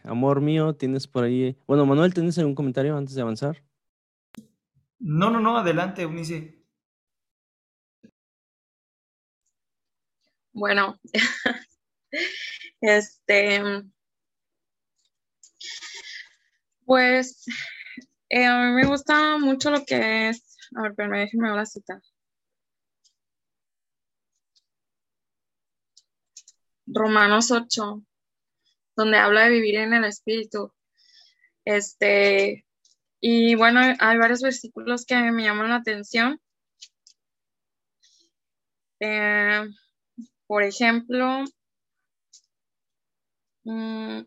Amor mío, tienes por ahí. Bueno, Manuel, ¿tienes algún comentario antes de avanzar? No, no, no, adelante, Eunice. Bueno, [LAUGHS] este, pues eh, a mí me gusta mucho lo que es, a ver, pero déjenme ver la cita. Romanos 8, donde habla de vivir en el Espíritu. Este, y bueno, hay varios versículos que me llaman la atención. Eh, por ejemplo, mm,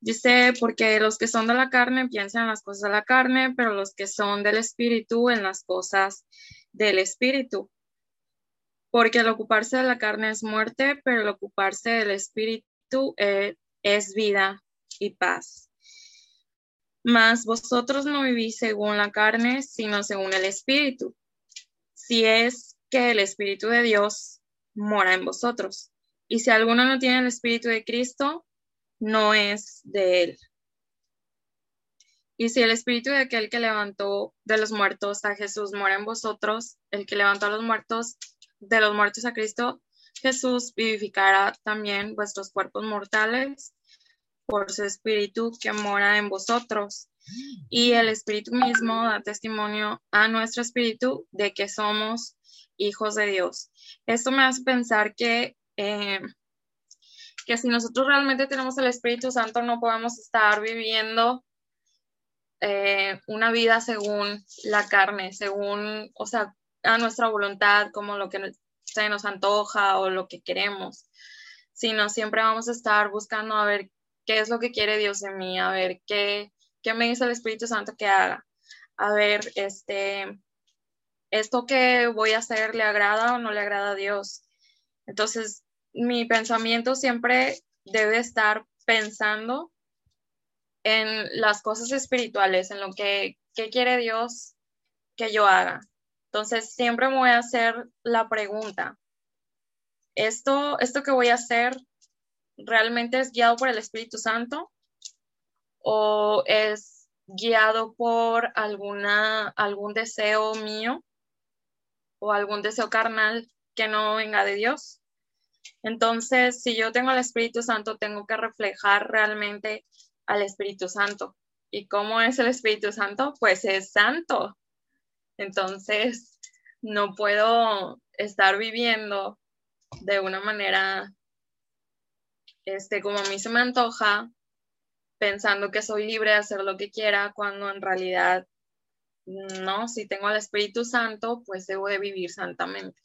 Dice, porque los que son de la carne piensan en las cosas de la carne, pero los que son del espíritu en las cosas del espíritu. Porque el ocuparse de la carne es muerte, pero el ocuparse del espíritu eh, es vida y paz. Mas vosotros no vivís según la carne, sino según el espíritu. Si es que el espíritu de Dios mora en vosotros. Y si alguno no tiene el espíritu de Cristo, no es de él. Y si el espíritu de aquel que levantó de los muertos a Jesús mora en vosotros, el que levantó a los muertos de los muertos a Cristo, Jesús vivificará también vuestros cuerpos mortales por su espíritu que mora en vosotros. Y el espíritu mismo da testimonio a nuestro espíritu de que somos hijos de Dios. Esto me hace pensar que eh, que si nosotros realmente tenemos el Espíritu Santo no podemos estar viviendo eh, una vida según la carne, según, o sea, a nuestra voluntad, como lo que se nos antoja o lo que queremos, sino siempre vamos a estar buscando a ver qué es lo que quiere Dios de mí, a ver qué, qué me dice el Espíritu Santo que haga, a ver, este, esto que voy a hacer le agrada o no le agrada a Dios. Entonces, mi pensamiento siempre debe estar pensando en las cosas espirituales, en lo que, quiere Dios que yo haga. Entonces, siempre me voy a hacer la pregunta, ¿esto, esto que voy a hacer realmente es guiado por el Espíritu Santo o es guiado por alguna, algún deseo mío o algún deseo carnal que no venga de Dios? Entonces, si yo tengo el Espíritu Santo, tengo que reflejar realmente al Espíritu Santo. ¿Y cómo es el Espíritu Santo? Pues es santo. Entonces, no puedo estar viviendo de una manera, este, como a mí se me antoja, pensando que soy libre de hacer lo que quiera, cuando en realidad no, si tengo el Espíritu Santo, pues debo de vivir santamente.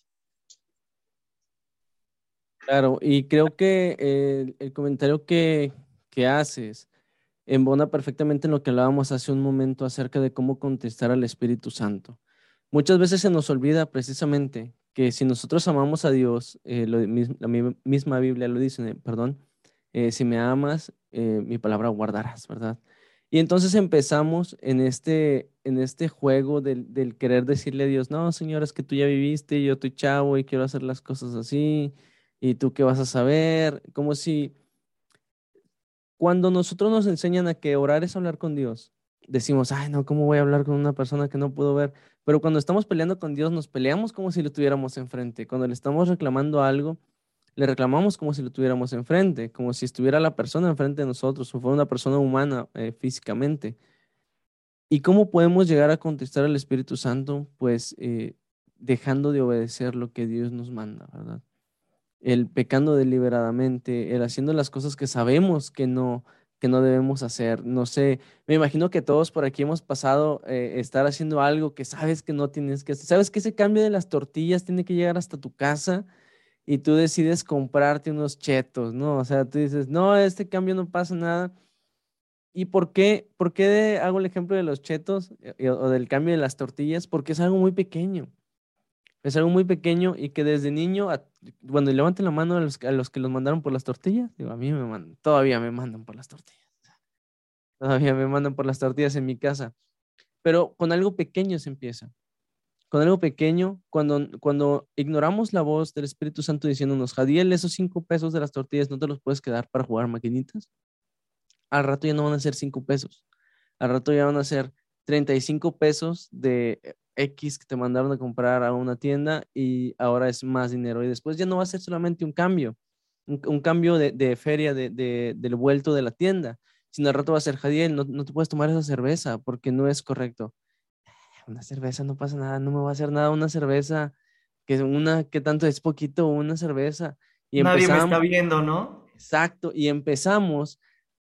Claro, y creo que el, comentario que, que haces embona perfectamente en lo que hablábamos hace un momento acerca de cómo contestar al Espíritu Santo. Muchas veces se nos olvida precisamente que si nosotros amamos a Dios, eh, la misma Biblia lo dice, perdón, eh, si me amas, eh, mi palabra guardarás, ¿verdad? Y entonces empezamos en este, en este juego del, del, querer decirle a Dios, no, Señor, es que tú ya viviste, yo estoy chavo y quiero hacer las cosas así, ¿Y tú qué vas a saber? Como si cuando nosotros nos enseñan a que orar es hablar con Dios, decimos, ay, no, ¿cómo voy a hablar con una persona que no puedo ver? Pero cuando estamos peleando con Dios, nos peleamos como si lo tuviéramos enfrente. Cuando le estamos reclamando algo, le reclamamos como si lo tuviéramos enfrente, como si estuviera la persona enfrente de nosotros o fuera una persona humana eh, físicamente. ¿Y cómo podemos llegar a contestar al Espíritu Santo? Pues eh, dejando de obedecer lo que Dios nos manda, ¿verdad? El pecando deliberadamente, el haciendo las cosas que sabemos que no, que no debemos hacer. No sé, me imagino que todos por aquí hemos pasado eh, estar haciendo algo que sabes que no tienes que hacer. Sabes que ese cambio de las tortillas tiene que llegar hasta tu casa y tú decides comprarte unos chetos, ¿no? O sea, tú dices, no, este cambio no pasa nada. ¿Y por qué, por qué hago el ejemplo de los chetos eh, o del cambio de las tortillas? Porque es algo muy pequeño. Es algo muy pequeño y que desde niño, cuando levanten la mano a los, que los mandaron por las tortillas, digo, a mí me mandan, todavía me mandan por las tortillas. [LAUGHS] Todavía me mandan por las tortillas en mi casa. Pero con algo pequeño se empieza. Con algo pequeño, cuando, cuando ignoramos la voz del Espíritu Santo diciéndonos, Jadiel, esos cinco pesos de las tortillas no te los puedes quedar para jugar maquinitas. Al rato ya no van a ser cinco pesos. Al rato ya van a ser 35 pesos de X que te mandaron a comprar a una tienda y ahora es más dinero. Y después ya no va a ser solamente un cambio, un, cambio de, feria de, del vuelto de la tienda, sino al rato va a ser, Jadiel, no, no te puedes tomar esa cerveza porque no es correcto. Una cerveza no pasa nada, no me va a hacer nada una cerveza, que una, que tanto es poquito, una cerveza. Y Nadie me está viendo, ¿no? Exacto, y empezamos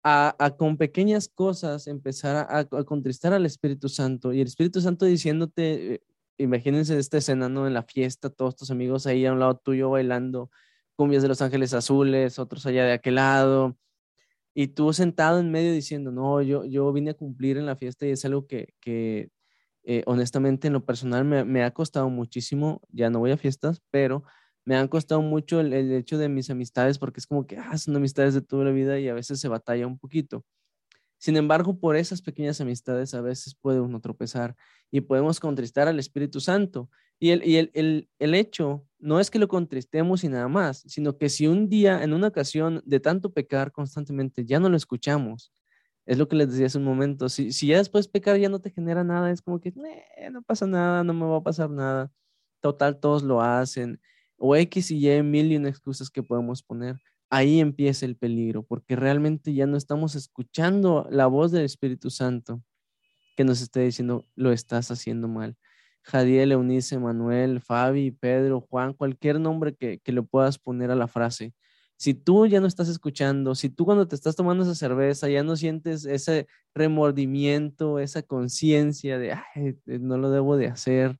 a, con pequeñas cosas empezar a, a, contristar al Espíritu Santo y el Espíritu Santo diciéndote, eh, imagínense esta escena, ¿no? En la fiesta, todos tus amigos ahí a un lado tuyo bailando cumbias de los ángeles azules, otros allá de aquel lado, y tú sentado en medio diciendo, no, yo, yo vine a cumplir en la fiesta y es algo que, que eh, honestamente en lo personal me, me ha costado muchísimo, ya no voy a fiestas, pero me han costado mucho el, hecho de mis amistades porque es como que ah, son amistades de toda la vida y a veces se batalla un poquito. Sin embargo, por esas pequeñas amistades a veces uno tropezar y podemos contristar al Espíritu Santo. Y, el, y el, el, el, hecho no es que lo contristemos y nada más, sino que si un día, en una ocasión de tanto pecar constantemente, ya no lo escuchamos, es lo que les decía hace un momento, si, si ya después pecar ya no te genera nada, es como que no pasa nada, no me va a pasar nada, total, todos lo hacen, o X y Y mil y una excusas que podemos poner, ahí empieza el peligro, porque realmente ya no estamos escuchando la voz del Espíritu Santo que nos está diciendo, lo estás haciendo mal. Jadiel, Eunice, Manuel, Fabi, Pedro, Juan, cualquier nombre que, que le puedas poner a la frase. Si tú ya no estás escuchando, si tú cuando te estás tomando esa cerveza ya no sientes ese remordimiento, esa conciencia de, no lo debo de hacer,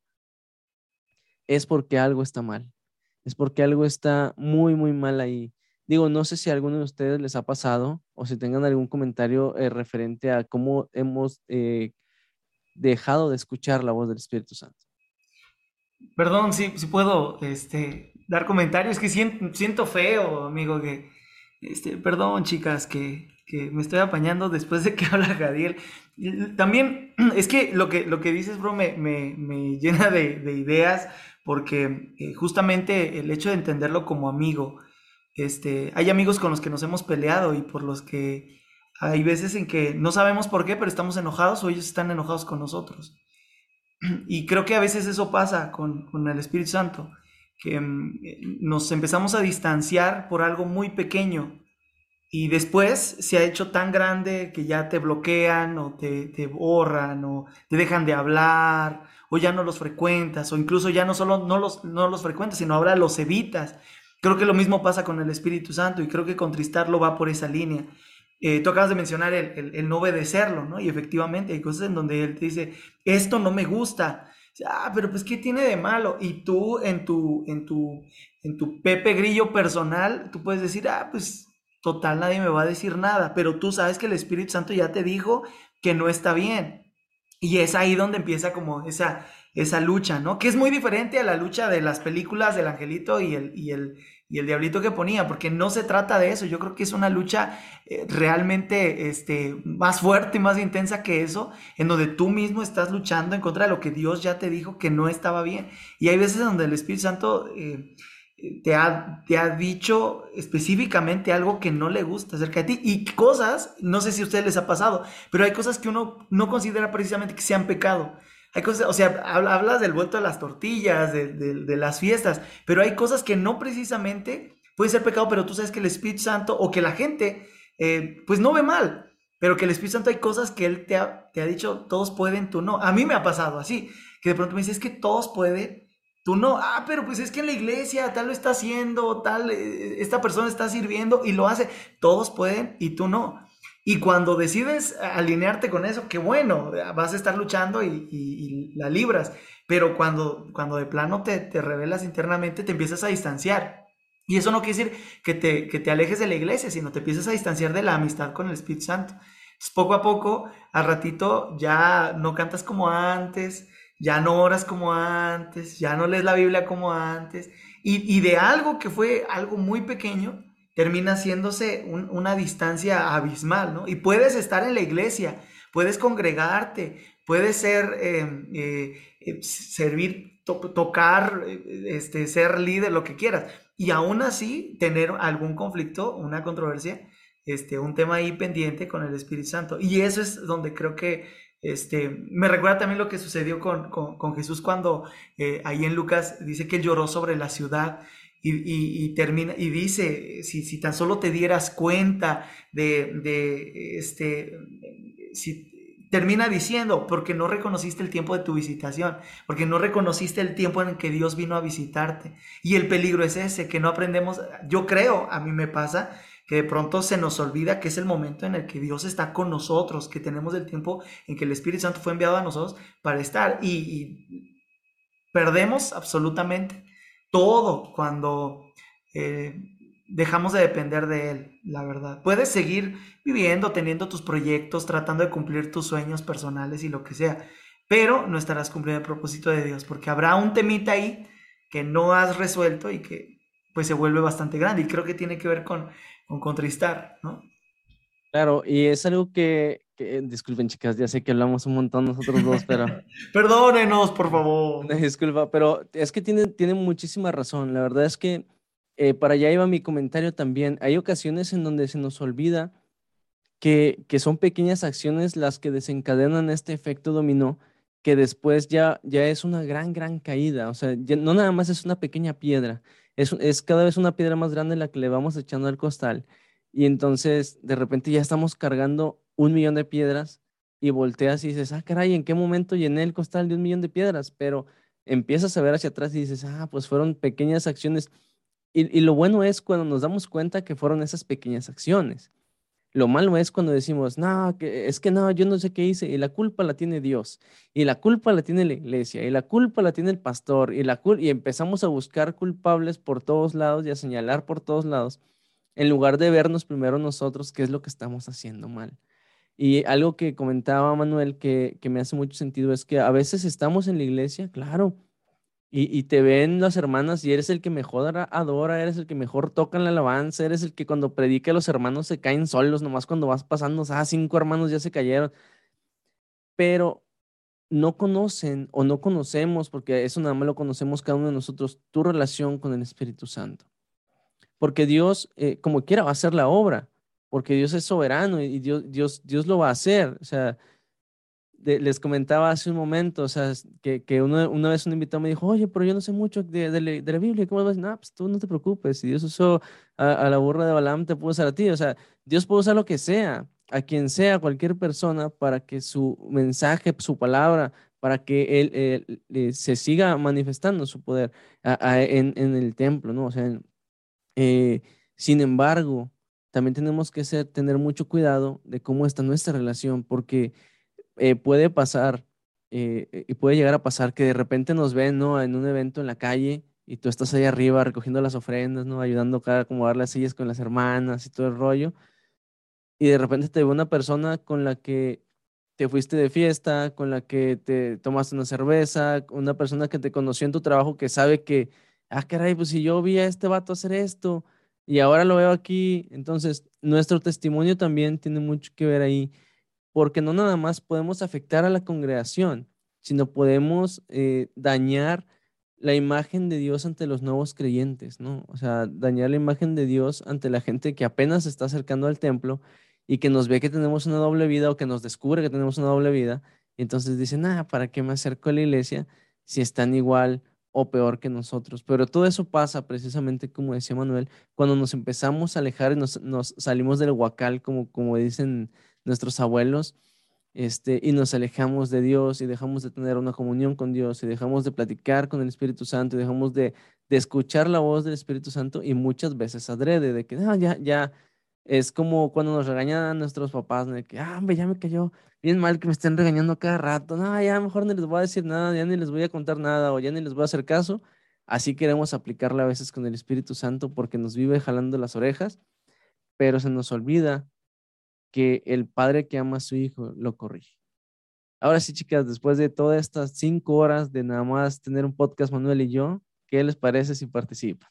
es porque algo está mal es porque algo está muy, muy mal ahí. Digo, no sé si a alguno de ustedes les ha pasado o si tengan algún comentario eh, referente a cómo hemos eh, dejado de escuchar la voz del Espíritu Santo. Perdón, si, puedo este, dar comentarios, que siento, siento feo, amigo, que, este, perdón, chicas, que, me estoy apañando después de que [LAUGHS] habla Jadiel. También es que lo que, lo que dices, bro, me, me, me llena de, ideas, porque eh, justamente el hecho de entenderlo como amigo, este, hay amigos con los que nos hemos peleado y por los que hay veces en que no sabemos por qué, pero estamos enojados o ellos están enojados con nosotros. [CLEARS THROAT] Y creo que a veces eso pasa con, con el Espíritu Santo, que mm, nos empezamos a distanciar por algo muy pequeño y después se ha hecho tan grande que ya te bloquean o te, te borran o te dejan de hablar o ya no los frecuentas, o incluso ya no solo no los, no los frecuentas, sino ahora los evitas. Creo que lo mismo pasa con el Espíritu Santo y creo que contristarlo va por esa línea. Eh, tú acabas de mencionar el, el, no obedecerlo, ¿no? Y efectivamente hay cosas en donde él te dice, esto no me gusta. Ah, pero pues, ¿qué tiene de malo? Y tú en tu, en tu, en tu Pepe Grillo personal, tú puedes decir, ah, pues, total, nadie me va a decir nada. Pero tú sabes que el Espíritu Santo ya te dijo que no está bien. Y es ahí donde empieza como esa, esa lucha, ¿no? Que es muy diferente a la lucha de las películas del angelito y el, y el, y el diablito que ponía, porque no se trata de eso. Yo creo que es una lucha eh, realmente este, más fuerte y más intensa que eso, en donde tú mismo estás luchando en contra de lo que Dios ya te dijo que no estaba bien. Y hay veces donde el Espíritu Santo... Eh, te ha, te ha dicho específicamente algo que no le gusta acerca de ti y cosas, no sé si a ustedes les ha pasado, pero hay cosas que uno no considera precisamente que sean pecado. Hay cosas, o sea, hablas del vuelto de las tortillas, de, de, las fiestas, pero hay cosas que no precisamente pueden ser pecado, pero tú sabes que el Espíritu Santo o que la gente, eh, pues no ve mal, pero que el Espíritu Santo hay cosas que Él te ha, te ha dicho, todos pueden, tú no. A mí me ha pasado así, que de pronto me dices, es que todos pueden, Tú no, ah, pero pues es que en la iglesia tal lo está haciendo, tal, eh, esta persona está sirviendo y lo hace. Todos pueden y tú no. Y cuando decides alinearte con eso, qué bueno, vas a estar luchando y, la libras. Pero cuando, cuando de plano te, te, revelas internamente, te empiezas a distanciar. Y eso no quiere decir que te, que te alejes de la iglesia, sino te empiezas a distanciar de la amistad con el Espíritu Santo. Poco a poco, al ratito, ya no cantas como antes, ya no oras como antes, ya no lees la Biblia como antes. Y, y de algo que fue algo muy pequeño, termina haciéndose una distancia abismal, ¿no? Y puedes estar en la iglesia, puedes congregarte, puedes ser, em, eh, eh, servir, tocar, eh, este, ser líder, lo que quieras. Y aún así tener algún conflicto, una controversia, este, un tema ahí pendiente con el Espíritu Santo. Y eso es donde creo que este, me recuerda también lo que sucedió con, con Jesús cuando ahí en Lucas dice que lloró sobre la ciudad y, termina, y dice, si, si, tan solo te dieras cuenta de, de este, si, termina diciendo, porque no reconociste el tiempo de tu visitación, porque no reconociste el tiempo en que Dios vino a visitarte. Y el peligro es ese, que no aprendemos, yo creo, a mí me pasa, que de pronto se nos olvida que es el momento en el que Dios está con nosotros, que tenemos el tiempo en que el Espíritu Santo fue enviado a nosotros para estar y, perdemos absolutamente todo cuando eh, dejamos de depender de Él, la verdad. Puedes seguir viviendo, teniendo tus proyectos, tratando de cumplir tus sueños personales y lo que sea, pero no estarás cumpliendo el propósito de Dios, porque habrá un temita ahí que no has resuelto y que pues se vuelve bastante grande y creo que tiene que ver con, con contristar, ¿no? Claro, y es algo que, disculpen chicas, ya sé que hablamos un montón nosotros dos, pero... [LAUGHS] Perdónenos, por favor. [LAUGHS] Disculpa, pero es que tiene, tiene muchísima razón. La verdad es que eh, para allá iba mi comentario también. Hay ocasiones en donde se nos olvida que, que son pequeñas acciones las que desencadenan este efecto dominó, que después ya, ya es una gran, gran caída. O sea, no nada más es una pequeña piedra, es, es cada vez una piedra más grande la que le vamos echando al costal. Y entonces de repente ya estamos cargando un millón de piedras y volteas y dices, ah, caray, ¿en qué momento llené el costal de un millón de piedras? Pero empiezas a ver hacia atrás y dices, ah, pues fueron pequeñas acciones. Y, lo bueno es cuando nos damos cuenta que fueron esas pequeñas acciones. Lo malo es cuando decimos, no, que, es que no, yo no sé qué hice, y la culpa la tiene Dios, y la culpa la tiene la iglesia, y la culpa la tiene el pastor, y, la y empezamos a buscar culpables por todos lados y a señalar por todos lados en lugar de vernos primero nosotros qué es lo que estamos haciendo mal. Y algo que comentaba Manuel que, me hace mucho sentido es que a veces estamos en la iglesia, claro, y, te ven las hermanas y eres el que mejor adora, eres el que mejor toca en la alabanza, eres el que cuando predica los hermanos se caen solos, nomás cuando vas pasando, ah, cinco hermanos ya se cayeron. Pero no conocen o no conocemos, porque eso nada más lo conocemos cada uno de nosotros, tu relación con el Espíritu Santo porque Dios, eh, como quiera, va a hacer la obra, porque Dios es soberano y Dios, Dios, Dios lo va a hacer. O sea, les comentaba hace un momento, o sea, que, que una vez un invitado me dijo, oye, pero yo no sé mucho de, de, la Biblia, ¿cómo vas? No, pues tú no te preocupes, si Dios usó a, la burra de Balaam, te puede usar a ti. O sea, Dios puede usar lo que sea, a quien sea, cualquier persona, para que su mensaje, su palabra, para que él, se siga manifestando su poder en, en, el templo, ¿no? O sea, eh, sin embargo, también tenemos que ser, tener mucho cuidado de cómo está nuestra relación, porque eh, puede pasar eh, y puede llegar a pasar que de repente nos ven ¿no? en un evento en la calle y tú estás ahí arriba recogiendo las ofrendas, ¿no? ayudando a acomodar las sillas con las hermanas y todo el rollo, y de repente te ve una persona con la que te fuiste de fiesta, con la que te tomaste una cerveza, una persona que te conoció en tu trabajo que sabe que ah, caray, pues si yo vi a este vato hacer esto y ahora lo veo aquí, entonces nuestro testimonio también tiene mucho que ver ahí, porque no nada más podemos afectar a la congregación, sino podemos eh, dañar la imagen de Dios ante los nuevos creyentes, ¿no? O sea, dañar la imagen de Dios ante la gente que apenas se está acercando al templo y que nos ve que tenemos una doble vida o que nos descubre que tenemos una doble vida, y entonces dicen, ah, ¿para qué me acerco a la iglesia si están igual o peor que nosotros. Pero todo eso pasa precisamente, como decía Manuel, cuando nos empezamos a alejar y nos, salimos del huacal, como, como dicen nuestros abuelos, este, y nos alejamos de Dios y dejamos de tener una comunión con Dios y dejamos de platicar con el Espíritu Santo y dejamos de, de escuchar la voz del Espíritu Santo y muchas veces adrede de que ah, ya, ya, Es como cuando nos regañan nuestros papás, de que, ah, hombre, ya me cayó bien mal que me estén regañando cada rato. No, ya mejor ni les voy a decir nada, ya ni les voy a contar nada o ya ni les voy a hacer caso. Así queremos aplicarla a veces con el Espíritu Santo porque nos vive jalando las orejas, pero se nos olvida que el padre que ama a su hijo lo corrige. Ahora sí, chicas, después de todas estas cinco horas de nada más tener un podcast Manuel y yo, ¿qué les parece si participan?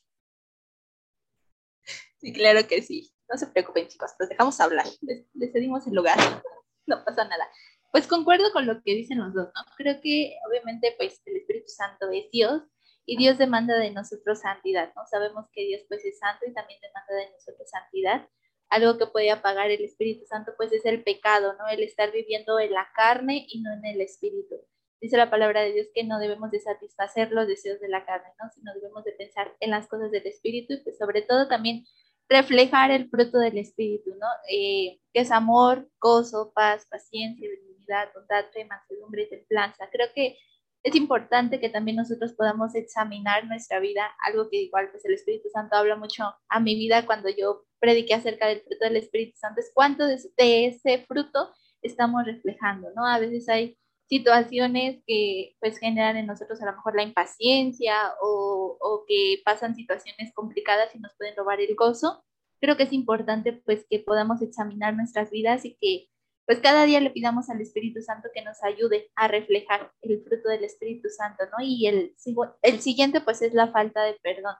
Sí, claro que sí. No se preocupen, chicos, los dejamos hablar. Les, cedimos el lugar. [LAUGHS] no pasa nada. Pues concuerdo con lo que dicen los dos, ¿no? Creo que obviamente pues el Espíritu Santo es Dios y Dios demanda de nosotros santidad, ¿no? Sabemos que Dios pues es santo y también demanda de nosotros santidad. Algo que puede apagar el Espíritu Santo pues es el pecado, ¿no? El estar viviendo en la carne y no en el Espíritu. Dice la palabra de Dios que no debemos de satisfacer los deseos de la carne, ¿no? Sino debemos de pensar en las cosas del Espíritu y pues sobre todo también reflejar el fruto del Espíritu, ¿no? Eh, que es amor, gozo, paz, paciencia, benignidad, bondad, fe, mansedumbre y templanza. Creo que es importante que también nosotros podamos examinar nuestra vida, algo que igual pues el Espíritu Santo habla mucho a mi vida cuando yo prediqué acerca del fruto del Espíritu Santo, es cuánto de, ese fruto estamos reflejando, ¿no? A veces hay situaciones que pues generan en nosotros a lo mejor la impaciencia o, o, que pasan situaciones complicadas y nos pueden robar el gozo. Creo que es importante pues que podamos examinar nuestras vidas y que pues cada día le pidamos al Espíritu Santo que nos ayude a reflejar el fruto del Espíritu Santo, ¿no? Y el, el siguiente pues es la falta de perdón.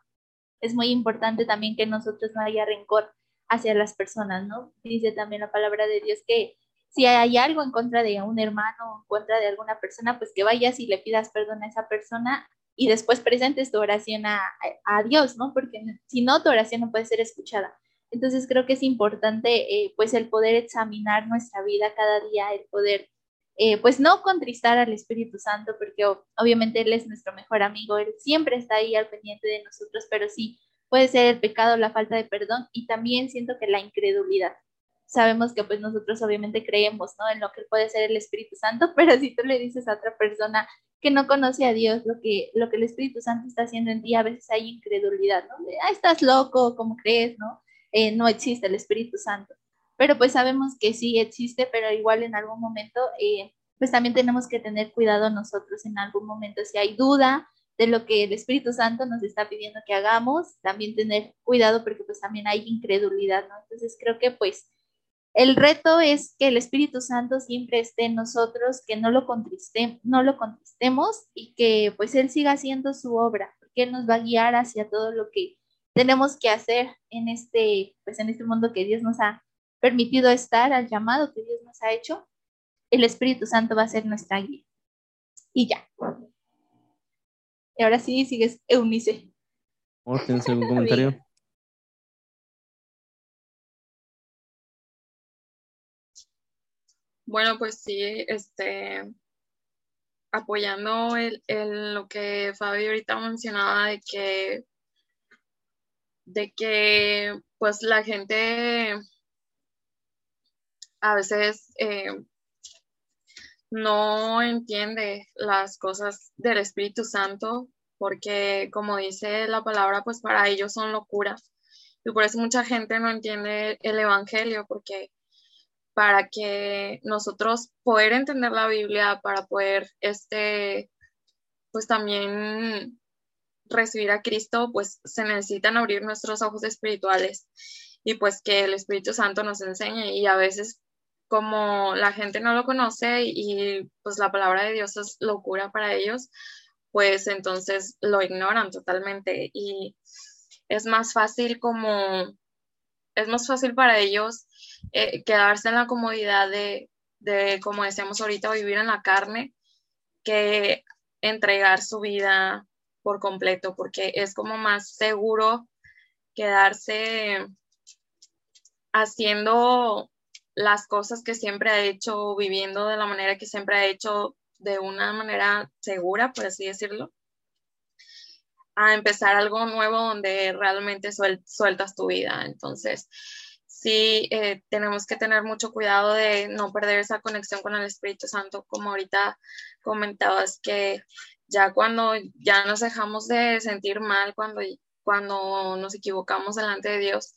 Es muy importante también que nosotros no haya rencor hacia las personas, ¿no? Dice también la palabra de Dios que si hay algo en contra de un hermano o en contra de alguna persona, pues que vayas y le pidas perdón a esa persona y después presentes tu oración a, a Dios, ¿no? Porque si no, tu oración no puede ser escuchada. Entonces creo que es importante eh, pues el poder examinar nuestra vida cada día, el poder eh, pues no contristar al Espíritu Santo, porque obviamente Él es nuestro mejor amigo, Él siempre está ahí al pendiente de nosotros, pero sí puede ser el pecado, la falta de perdón y también siento que la incredulidad. Sabemos que pues nosotros obviamente creemos, ¿no? En lo que puede ser el Espíritu Santo, [LAUGHS] pero si tú le dices a otra persona que no conoce a Dios lo que, lo que el Espíritu Santo está haciendo en ti, a veces hay incredulidad, ¿no? De, ah, estás loco, ¿cómo crees, no? Eh, no existe el Espíritu Santo. Pero pues sabemos que sí existe, pero igual en algún momento, eh, pues también tenemos que tener cuidado nosotros en algún momento. Si hay duda de lo que el Espíritu Santo nos está pidiendo que hagamos, también tener cuidado porque pues también hay incredulidad, ¿no? Entonces creo que pues el reto es que el Espíritu Santo siempre esté en nosotros, que no lo, contriste, no lo contristemos y que pues Él siga haciendo su obra, porque Él nos va a guiar hacia todo lo que tenemos que hacer en este, pues en este mundo que Dios nos ha permitido estar, al llamado que Dios nos ha hecho, el Espíritu Santo va a ser nuestra guía. Y ya. Y ahora sí, sigues Eunice. ¿Tienes algún comentario? [LAUGHS] Bueno, pues sí, este, apoyando el, el, lo que Fabio ahorita mencionaba de que de que pues la gente a veces eh, no entiende las cosas del Espíritu Santo porque como dice la palabra pues para ellos son locuras. Y por eso mucha gente no entiende el Evangelio porque para que nosotros poder entender la Biblia para poder este pues también recibir a Cristo, pues se necesitan abrir nuestros ojos espirituales y pues que el Espíritu Santo nos enseñe. Y a veces como la gente no lo conoce y pues la palabra de Dios es locura para ellos, pues entonces lo ignoran totalmente. Y es más fácil como, es más fácil para ellos eh, quedarse en la comodidad de, de, como decíamos ahorita, vivir en la carne, que entregar su vida por completo, porque es como más seguro quedarse haciendo las cosas que siempre ha hecho, viviendo de la manera que siempre ha hecho, de una manera segura, por así decirlo, a empezar algo nuevo donde realmente sueltas tu vida. Entonces, sí, eh, tenemos que tener mucho cuidado de no perder esa conexión con el Espíritu Santo, como ahorita comentabas que ya cuando ya nos dejamos de sentir mal, cuando, cuando nos equivocamos delante de Dios,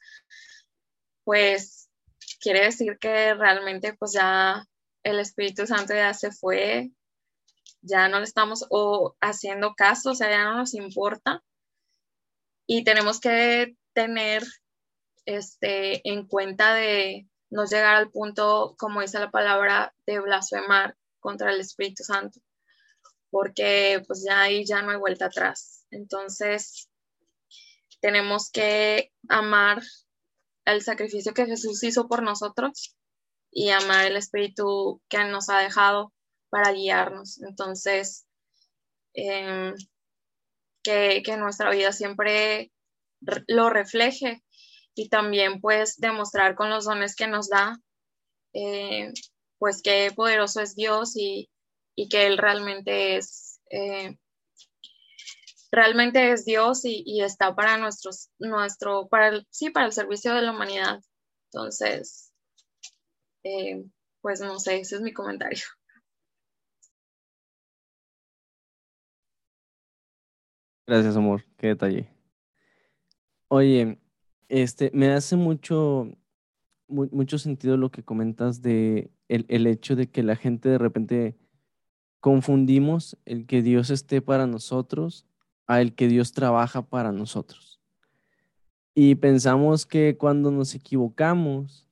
pues quiere decir que realmente pues ya el Espíritu Santo ya se fue, ya no le estamos o haciendo caso, o sea, ya no nos importa. Y tenemos que tener este, en cuenta de no llegar al punto, como dice la palabra, de blasfemar contra el Espíritu Santo, porque pues ya ahí ya no hay vuelta atrás. Entonces, tenemos que amar el sacrificio que Jesús hizo por nosotros y amar el Espíritu que nos ha dejado para guiarnos. Entonces, em, que, que nuestra vida siempre lo refleje y también pues demostrar con los dones que nos da, eh, pues qué poderoso es Dios y, y que Él realmente es, eh, realmente es Dios y, está para nuestros, nuestro, para el, sí, para el servicio de la humanidad. Entonces, eh, pues no sé, ese es mi comentario. Gracias, amor. Qué detalle. Oye, este, me hace mucho, mucho sentido lo que comentas de el, el hecho de que la gente de repente confundimos el que Dios esté para nosotros a el que Dios trabaja para nosotros. Y pensamos que cuando nos equivocamos,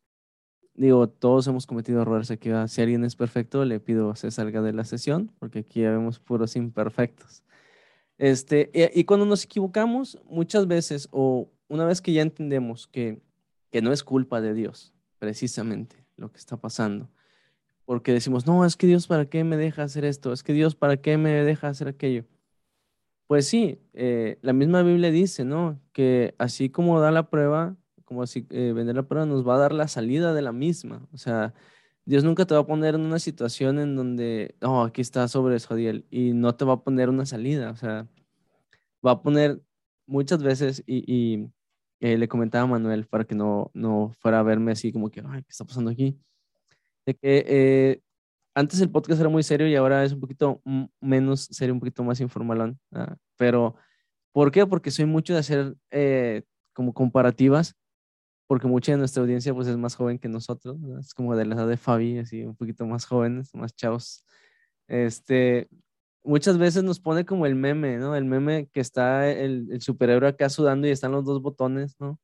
digo, todos hemos cometido errores aquí. Si alguien es perfecto, le pido se salga de la sesión, porque aquí ya vemos puros imperfectos. Este, y, cuando nos equivocamos, muchas veces, o una vez que ya entendemos que, que no es culpa de Dios, precisamente lo que está pasando, porque decimos, no, es que Dios para qué me deja hacer esto, es que Dios para qué me deja hacer aquello. Pues sí, eh, la misma Biblia dice, ¿no? Que así como da la prueba, como así eh, vender la prueba, nos va a dar la salida de la misma. O sea, Dios nunca te va a poner en una situación en donde, oh, aquí está sobre Jodiel, y no te va a poner una salida. O sea, va a poner muchas veces, y, eh, le comentaba a Manuel para que no, no fuera a verme así como que, ay, ¿qué está pasando aquí? De que eh, antes el podcast era muy serio y ahora es un poquito menos serio, un poquito más informalón. ¿ah? Pero, ¿por qué? Porque soy mucho de hacer eh, como comparativas porque mucha de nuestra audiencia pues es más joven que nosotros, es como de la edad de Fabi, así un poquito más jóvenes, más chavos. Este, muchas veces nos pone como el meme, ¿no? El meme que está el, el superhéroe acá sudando y están los dos botones, ¿no?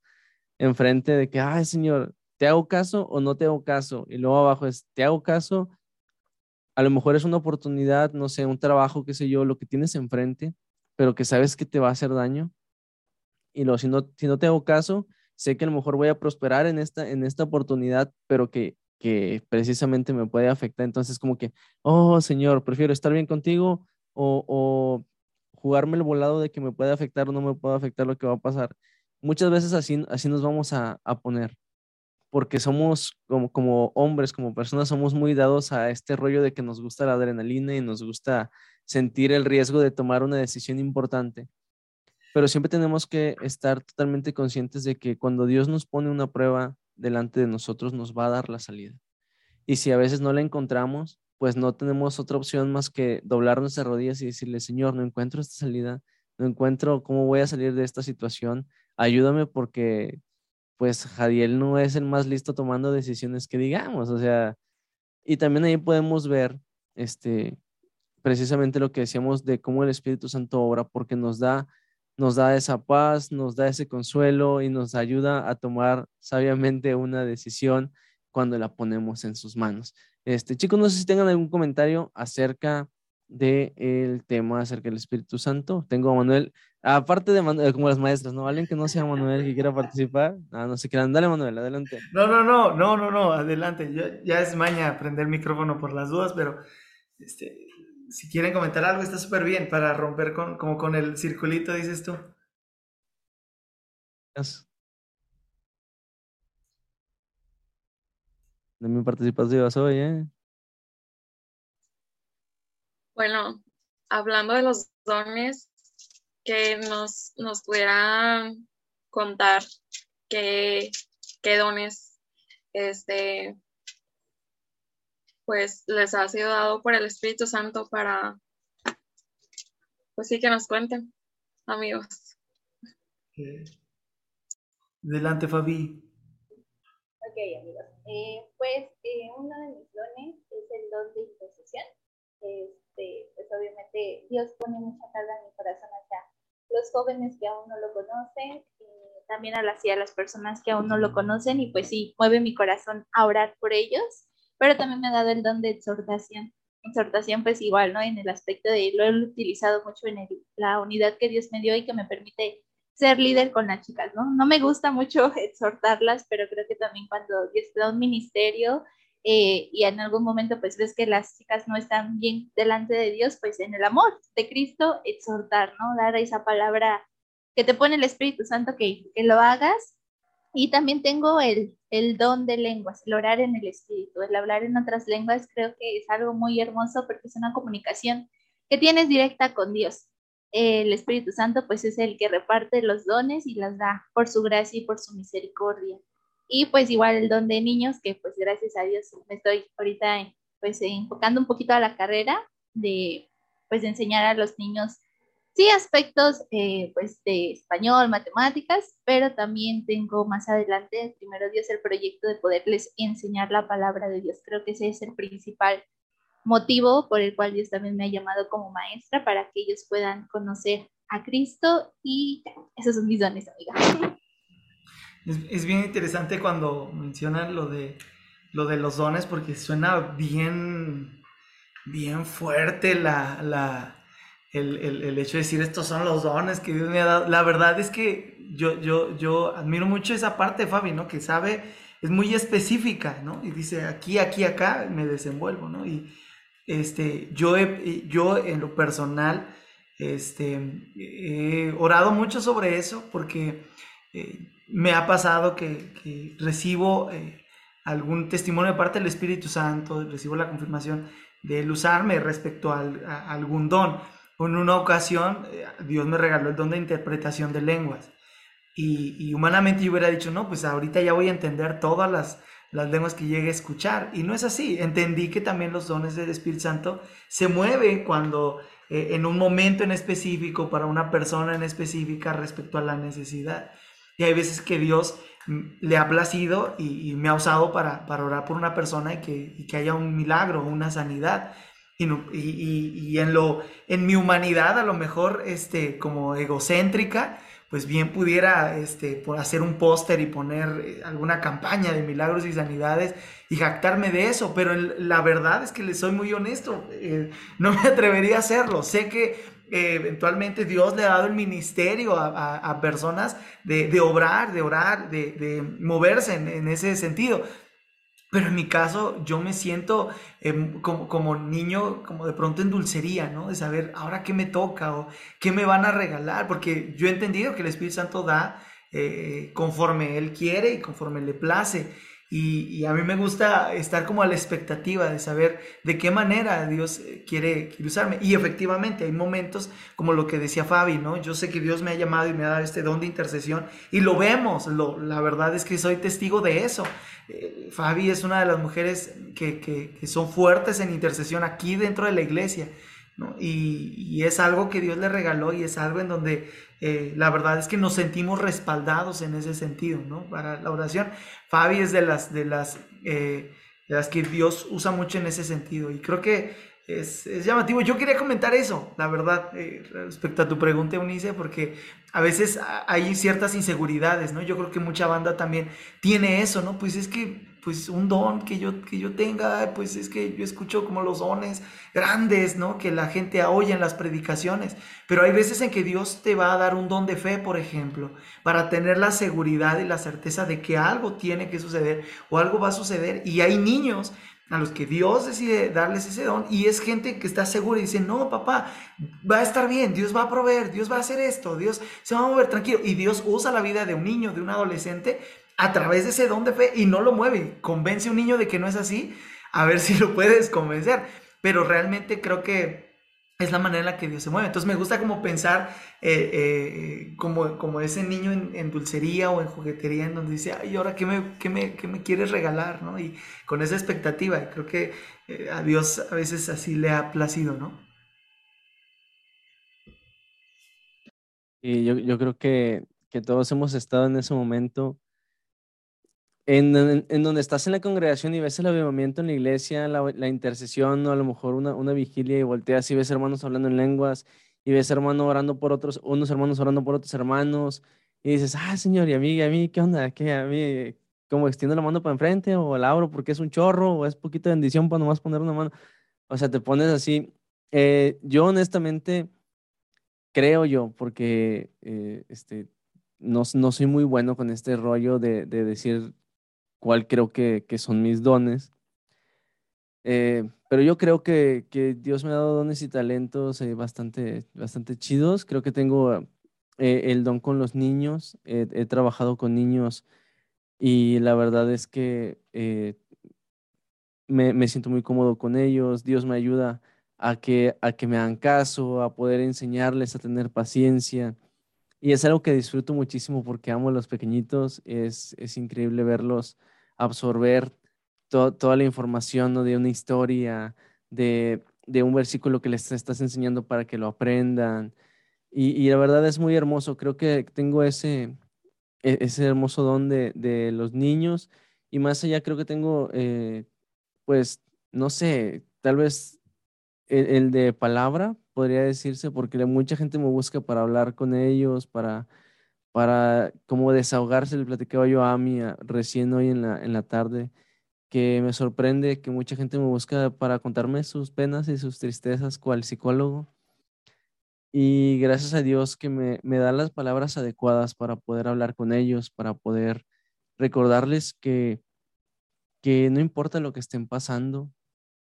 Enfrente de que, ay, señor, ¿te hago caso o no te hago caso? Y luego abajo es, ¿te hago caso? A lo mejor es una oportunidad, no sé, un trabajo, qué sé yo, lo que tienes enfrente, pero que sabes que te va a hacer daño. Y luego, si no, si no te hago caso, sé que a lo mejor voy a prosperar en esta, en esta oportunidad, pero que, que precisamente me puede afectar. Entonces, como que, oh, Señor, prefiero estar bien contigo o, o jugarme el volado de que me puede afectar o no me puede afectar lo que va a pasar. Muchas veces así, así nos vamos a, a poner, porque somos como, como hombres, como personas, somos muy dados a este rollo de que nos gusta la adrenalina y nos gusta sentir el riesgo de tomar una decisión importante pero siempre tenemos que estar totalmente conscientes de que cuando Dios nos pone una prueba delante de nosotros, nos va a dar la salida. Y si a veces no la encontramos, pues no tenemos otra opción más que doblar nuestras rodillas y decirle, Señor, no encuentro esta salida, no encuentro cómo voy a salir de esta situación, ayúdame porque pues Jadiel no es el más listo tomando decisiones que digamos, o sea, y también ahí podemos ver este precisamente lo que decíamos de cómo el Espíritu Santo obra porque nos da nos da esa paz, nos da ese consuelo y nos ayuda a tomar sabiamente una decisión cuando la ponemos en sus manos. Este, chicos, no sé si tengan algún comentario acerca del tema, acerca del Espíritu Santo. Tengo a Manuel, aparte de Manuel, como las maestras, ¿no? Alguien que no sea Manuel que quiera participar. Ah, no se quieran. Dale, Manuel, adelante. No, no, no, no, no, no, adelante. ya es maña prender micrófono por las dudas, pero este, si quieren comentar algo, está súper bien para romper con, como con el circulito, dices tú. De mi participación hoy, ¿eh? Bueno, hablando de los dones, que nos, nos pudieran contar qué, qué dones este, pues les ha sido dado por el Espíritu Santo para, pues sí, que nos cuenten, amigos. Delante, Fabi. amigos. Eh, pues eh, uno de mis dones es el don de intercesión. Este, pues obviamente Dios pone mucha carga en mi corazón hacia los jóvenes que aún no lo conocen, y también hacia las personas que aún no lo conocen y pues sí, mueve mi corazón a orar por ellos, pero también me ha dado el don de exhortación. Exhortación pues igual, ¿no? En el aspecto de lo he utilizado mucho en la unidad que Dios me dio y que me permite ser líder con las chicas, ¿no? No me gusta mucho [LAUGHS] exhortarlas, pero creo que también cuando Dios te da un ministerio eh, y en algún momento pues ves que las chicas no están bien delante de Dios, pues en el amor de Cristo exhortar, ¿no? Dar esa palabra que te pone el Espíritu Santo que, que lo hagas. Y también tengo el, el don de lenguas, el orar en el Espíritu, el hablar en otras lenguas, creo que es algo muy hermoso porque es una comunicación que tienes directa con Dios el Espíritu Santo pues es el que reparte los dones y las da por su gracia y por su misericordia. Y pues igual el don de niños, que pues gracias a Dios me estoy ahorita pues enfocando un poquito a la carrera de pues de enseñar a los niños, sí, aspectos eh, pues de español, matemáticas, pero también tengo más adelante, primero Dios, el proyecto de poderles enseñar la palabra de Dios. Creo que ese es el principal motivo por el cual Dios también me ha llamado como maestra para que ellos puedan conocer a Cristo y esos son mis dones, amiga. Es, bien interesante cuando mencionan lo de, lo de los dones porque suena bien, bien fuerte la, la, el, el, el, hecho de decir estos son los dones que Dios me ha dado. La verdad es que yo, yo, yo admiro mucho esa parte Fabi, ¿no? Que sabe, es muy específica, ¿no? Y dice aquí, aquí, acá me desenvuelvo, ¿no? Y, este, yo, yo en lo personal este, he orado mucho sobre eso porque eh, me ha pasado que, recibo eh, algún testimonio de parte del Espíritu Santo, recibo la confirmación de él usarme respecto a, algún don. En una ocasión eh, Dios me regaló el don de interpretación de lenguas y, y humanamente yo hubiera dicho, no, pues ahorita ya voy a entender todas las las lenguas que llegue a escuchar. Y no es así. Entendí que también los dones del Espíritu Santo se mueven cuando eh, en un momento en específico, para una persona en específica respecto a la necesidad. Y hay veces que Dios mm, le ha placido y, me ha usado para, para, orar por una persona y que, que haya un milagro, una sanidad. Y, y, y, en, lo, en mi humanidad, a lo mejor este, como egocéntrica, pues bien pudiera este, hacer un póster y poner eh, alguna campaña de milagros y sanidades y jactarme de eso, pero la verdad es que le soy muy honesto, eh, no me [LAUGHS] atrevería a hacerlo. Sé que eh, eventualmente Dios le ha dado el ministerio a, personas de, obrar, de orar, de, moverse en ese sentido. Pero en mi caso, yo me siento em, como, niño, como de pronto en dulcería, ¿no? De saber ahora qué me toca o qué me van a regalar, porque yo he entendido que el Espíritu Santo da eh, conforme Él quiere y conforme le place. Y, a mí me gusta estar como a la expectativa de saber de qué manera Dios eh, quiere, usarme. Y efectivamente hay momentos como lo que decía Fabi, ¿no? Yo sé que Dios me ha llamado y me ha dado este don de intercesión y lo vemos. Lo, la verdad es que soy testigo de eso. Eh, Fabi es una de las mujeres que, que, son fuertes en intercesión aquí dentro de la iglesia. Y, es algo que Dios le regaló y es algo en donde eh, la verdad es que nos sentimos respaldados en ese sentido, ¿no? Para la oración. Fabi es de las, de las, eh, de las que Dios usa mucho en ese sentido. Y creo que es, es llamativo. Yo quería comentar eso, la verdad, eh, respecto a tu pregunta, Eunice, porque a veces hay ciertas inseguridades, ¿no? Yo creo que mucha banda también tiene eso, ¿no? Pues es que pues un don que yo, que yo tenga, pues es que yo escucho como los dones grandes, ¿no? Que la gente oye en las predicaciones, pero hay veces en que Dios te va a dar un don de fe, por ejemplo, para tener la seguridad y la certeza de que algo tiene que suceder o algo va a suceder y hay niños a los que Dios decide darles ese don y es gente que está segura y dice, no, papá, va a estar bien, Dios va a proveer, Dios va a hacer esto, Dios se va a mover tranquilo. Y Dios usa la vida de un niño, de un adolescente, a través de ese don de fe y no lo mueve. Convence a un niño de que no es así, a ver [LAUGHS] si lo puedes convencer. Pero realmente creo que es la manera en la que Dios se mueve. Entonces me gusta como pensar eh, eh, como, como ese niño en, dulcería o en juguetería en donde dice, ay, ahora qué me, qué me, qué me quieres regalar? ¿no? Y con esa expectativa. creo que eh, a Dios a veces así le ha placido, ¿no? Y yo, yo creo que, que todos hemos estado en ese momento en, en, donde estás en la congregación y ves el avivamiento en la iglesia, la, la intercesión, o a lo mejor una, una, vigilia y volteas y ves hermanos hablando en lenguas y ves hermanos orando por otros, unos hermanos orando por otros hermanos y dices, ah, Señor, y a mí, a mí, ¿qué onda? ¿Qué a mí? ¿Cómo extiendo la mano para enfrente o la abro porque es un chorro o es poquito de bendición para nomás poner una mano? O sea, te pones así. Eh, yo honestamente creo yo, porque eh, este, no, no, soy muy bueno con este rollo de, de decir cuál creo que, que son mis dones. Eh, pero yo creo que, que, Dios me ha dado dones y talentos eh, bastante, bastante chidos. Creo que tengo eh, el don con los niños. he trabajado con niños y la verdad es que me, me, siento muy cómodo con ellos. Dios me ayuda a que, a que me hagan caso, a poder enseñarles a tener paciencia. Y es algo que disfruto muchísimo porque amo a los pequeñitos. Es, es increíble verlos absorber toda la información ¿no? de una historia, de, de, un versículo que les estás enseñando para que lo aprendan. Y, la verdad es muy hermoso. Creo que tengo ese, e, ese hermoso don de, de los niños. Y más allá creo que tengo, eh, pues, no sé, tal vez el, de palabra, podría decirse, porque mucha gente me busca para hablar con ellos, para, para como desahogarse. Le platicaba yo a Ami recién hoy en la, en la tarde que me sorprende que mucha gente me busca para contarme sus penas y sus tristezas cual psicólogo. Y gracias a Dios que me, me da las palabras adecuadas para poder hablar con ellos, para poder recordarles que, que no importa lo que estén pasando,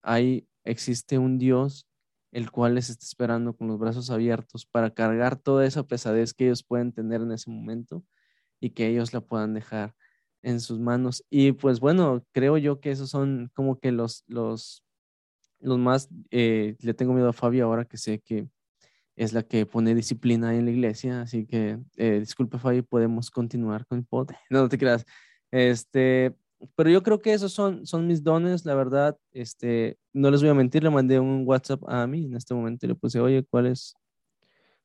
hay, existe un Dios el cual les está esperando con los brazos abiertos para cargar toda esa pesadez que ellos pueden tener en ese momento y que ellos la puedan dejar en sus manos. Y pues bueno, creo yo que esos son como que los, los, los más, eh, le tengo miedo a Fabio ahora que sé que es la que pone disciplina en la iglesia, así que eh, disculpe Fabio, podemos continuar con el pod. [LAUGHS] No, no te creas. Este, pero yo creo que esos son, son mis dones, la verdad, este, no les voy a mentir, le mandé un WhatsApp a mí en este momento y le puse, oye, ¿cuál es,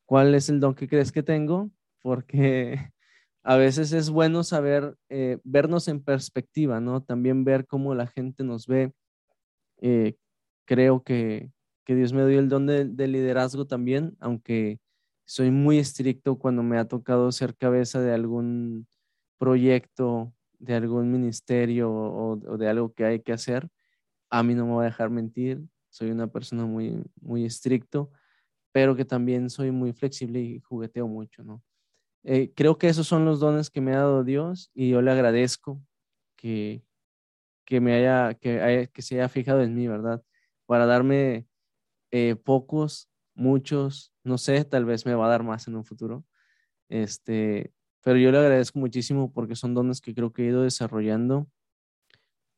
cuál es el don que crees que tengo? Porque [LAUGHS] a veces es bueno saber, eh, vernos en perspectiva, ¿no? También ver cómo la gente nos ve. Eh, creo que, que, Dios me dio el don de, liderazgo también, aunque soy muy estricto cuando me ha tocado ser cabeza de algún proyecto, de algún ministerio o, de algo que hay que hacer. A mí no me va a dejar mentir, soy una persona muy, muy estricto, pero que también soy muy flexible y jugueteo mucho, ¿no? Eh, creo que esos son los dones que me ha dado Dios y yo le agradezco que, que me haya que, que se haya fijado en mí, ¿verdad? Para darme eh, pocos, muchos, no sé, tal vez me va a dar más en un futuro. Este, pero yo le agradezco muchísimo porque son dones que creo que he ido desarrollando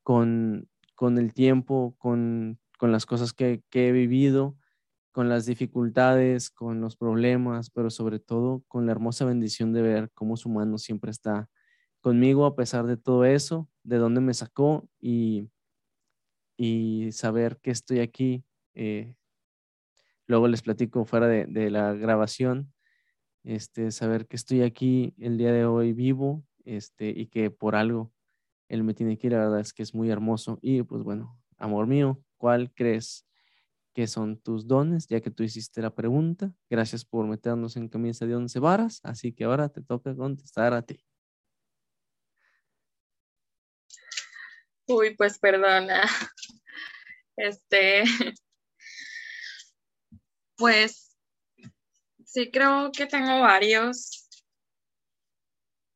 con, con el tiempo, con, con las cosas que, que he vivido con las dificultades, con los problemas, pero sobre todo con la hermosa bendición de ver cómo su mano siempre está conmigo a pesar de todo eso, de dónde me sacó y, y saber que estoy aquí. Eh, luego les platico fuera de, la grabación, este, saber que estoy aquí el día de hoy vivo este, y que por algo él me tiene que ir, la verdad es que es muy hermoso. Y pues bueno, amor mío, ¿cuál crees qué son tus dones, ya que tú hiciste la pregunta. Gracias por meternos en camisa de once varas, así que ahora te toca contestar a ti. Uy, pues perdona. [LAUGHS] Este, [LAUGHS] pues sí creo que tengo varios.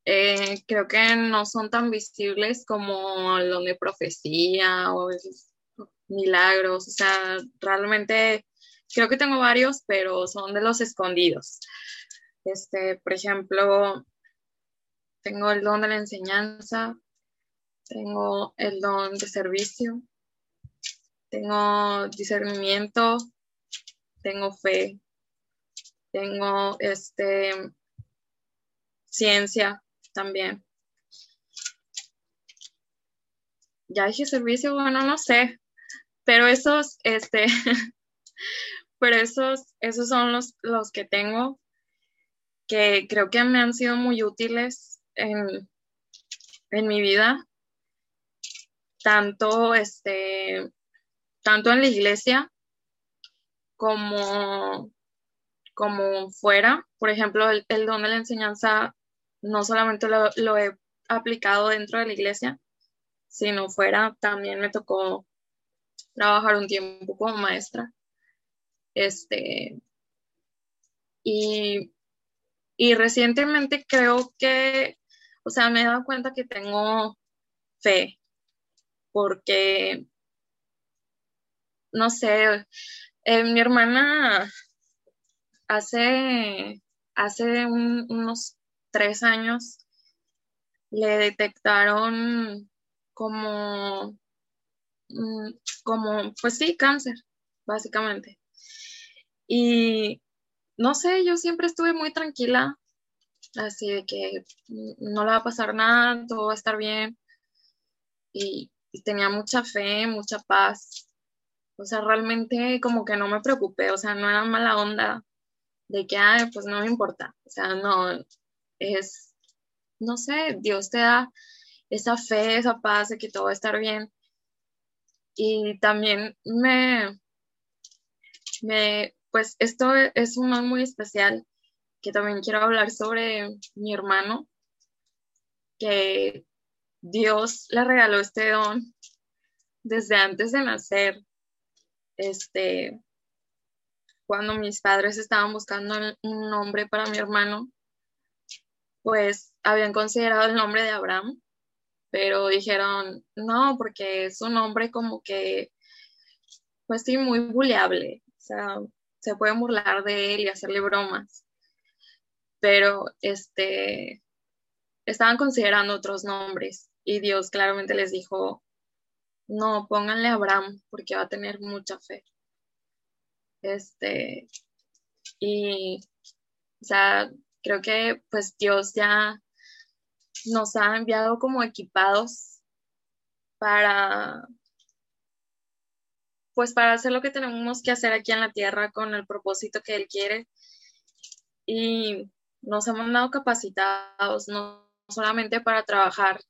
Eh, creo que no son tan visibles como don de profecía o milagros, o sea, realmente creo que tengo varios, pero son de los escondidos. Este, por ejemplo, tengo el don de la enseñanza, tengo el don de servicio, tengo discernimiento, tengo fe, tengo este ciencia también. Ya dije servicio, bueno, no sé, pero esos, este, [LAUGHS] pero esos, esos son los, los que tengo que creo que me han sido muy útiles en, en mi vida. tanto, este, tanto en la iglesia como, como fuera. Por ejemplo, el, don de la enseñanza no solamente lo, lo, he aplicado dentro de la iglesia, sino fuera también me tocó trabajar un tiempo como maestra. Este, y, y recientemente creo que, o sea, me he dado cuenta que tengo fe, porque, no sé, eh, mi hermana hace, hace unos tres años le detectaron como, mm, como, pues sí, cáncer, básicamente. Y no sé, yo siempre estuve muy tranquila, así de que no le va a pasar nada, todo va a estar bien. Y, tenía mucha fe, mucha paz. O sea, realmente como que no me preocupé, o sea, no era mala onda de que, ay, pues no me importa. O sea, no, es, no sé, Dios te da esa fe, esa paz de que todo va a estar bien. Y también me, me, pues esto es un don muy especial que también quiero hablar sobre mi hermano, que Dios le regaló este don desde antes de nacer. Este, cuando mis padres estaban buscando un nombre para mi hermano, pues habían considerado el nombre de Abraham, pero dijeron, no, porque es un nombre como que, pues sí, muy buleable. O sea, se pueden burlar de él y hacerle bromas. Pero este estaban considerando otros nombres y Dios claramente les dijo, no, pónganle Abraham porque va a tener mucha fe. Este, y, o sea, creo que pues Dios ya nos ha enviado como equipados para pues para hacer lo que tenemos que hacer aquí en la tierra con el propósito que Él quiere. Y nos hemos dado capacitados, no solamente para trabajar,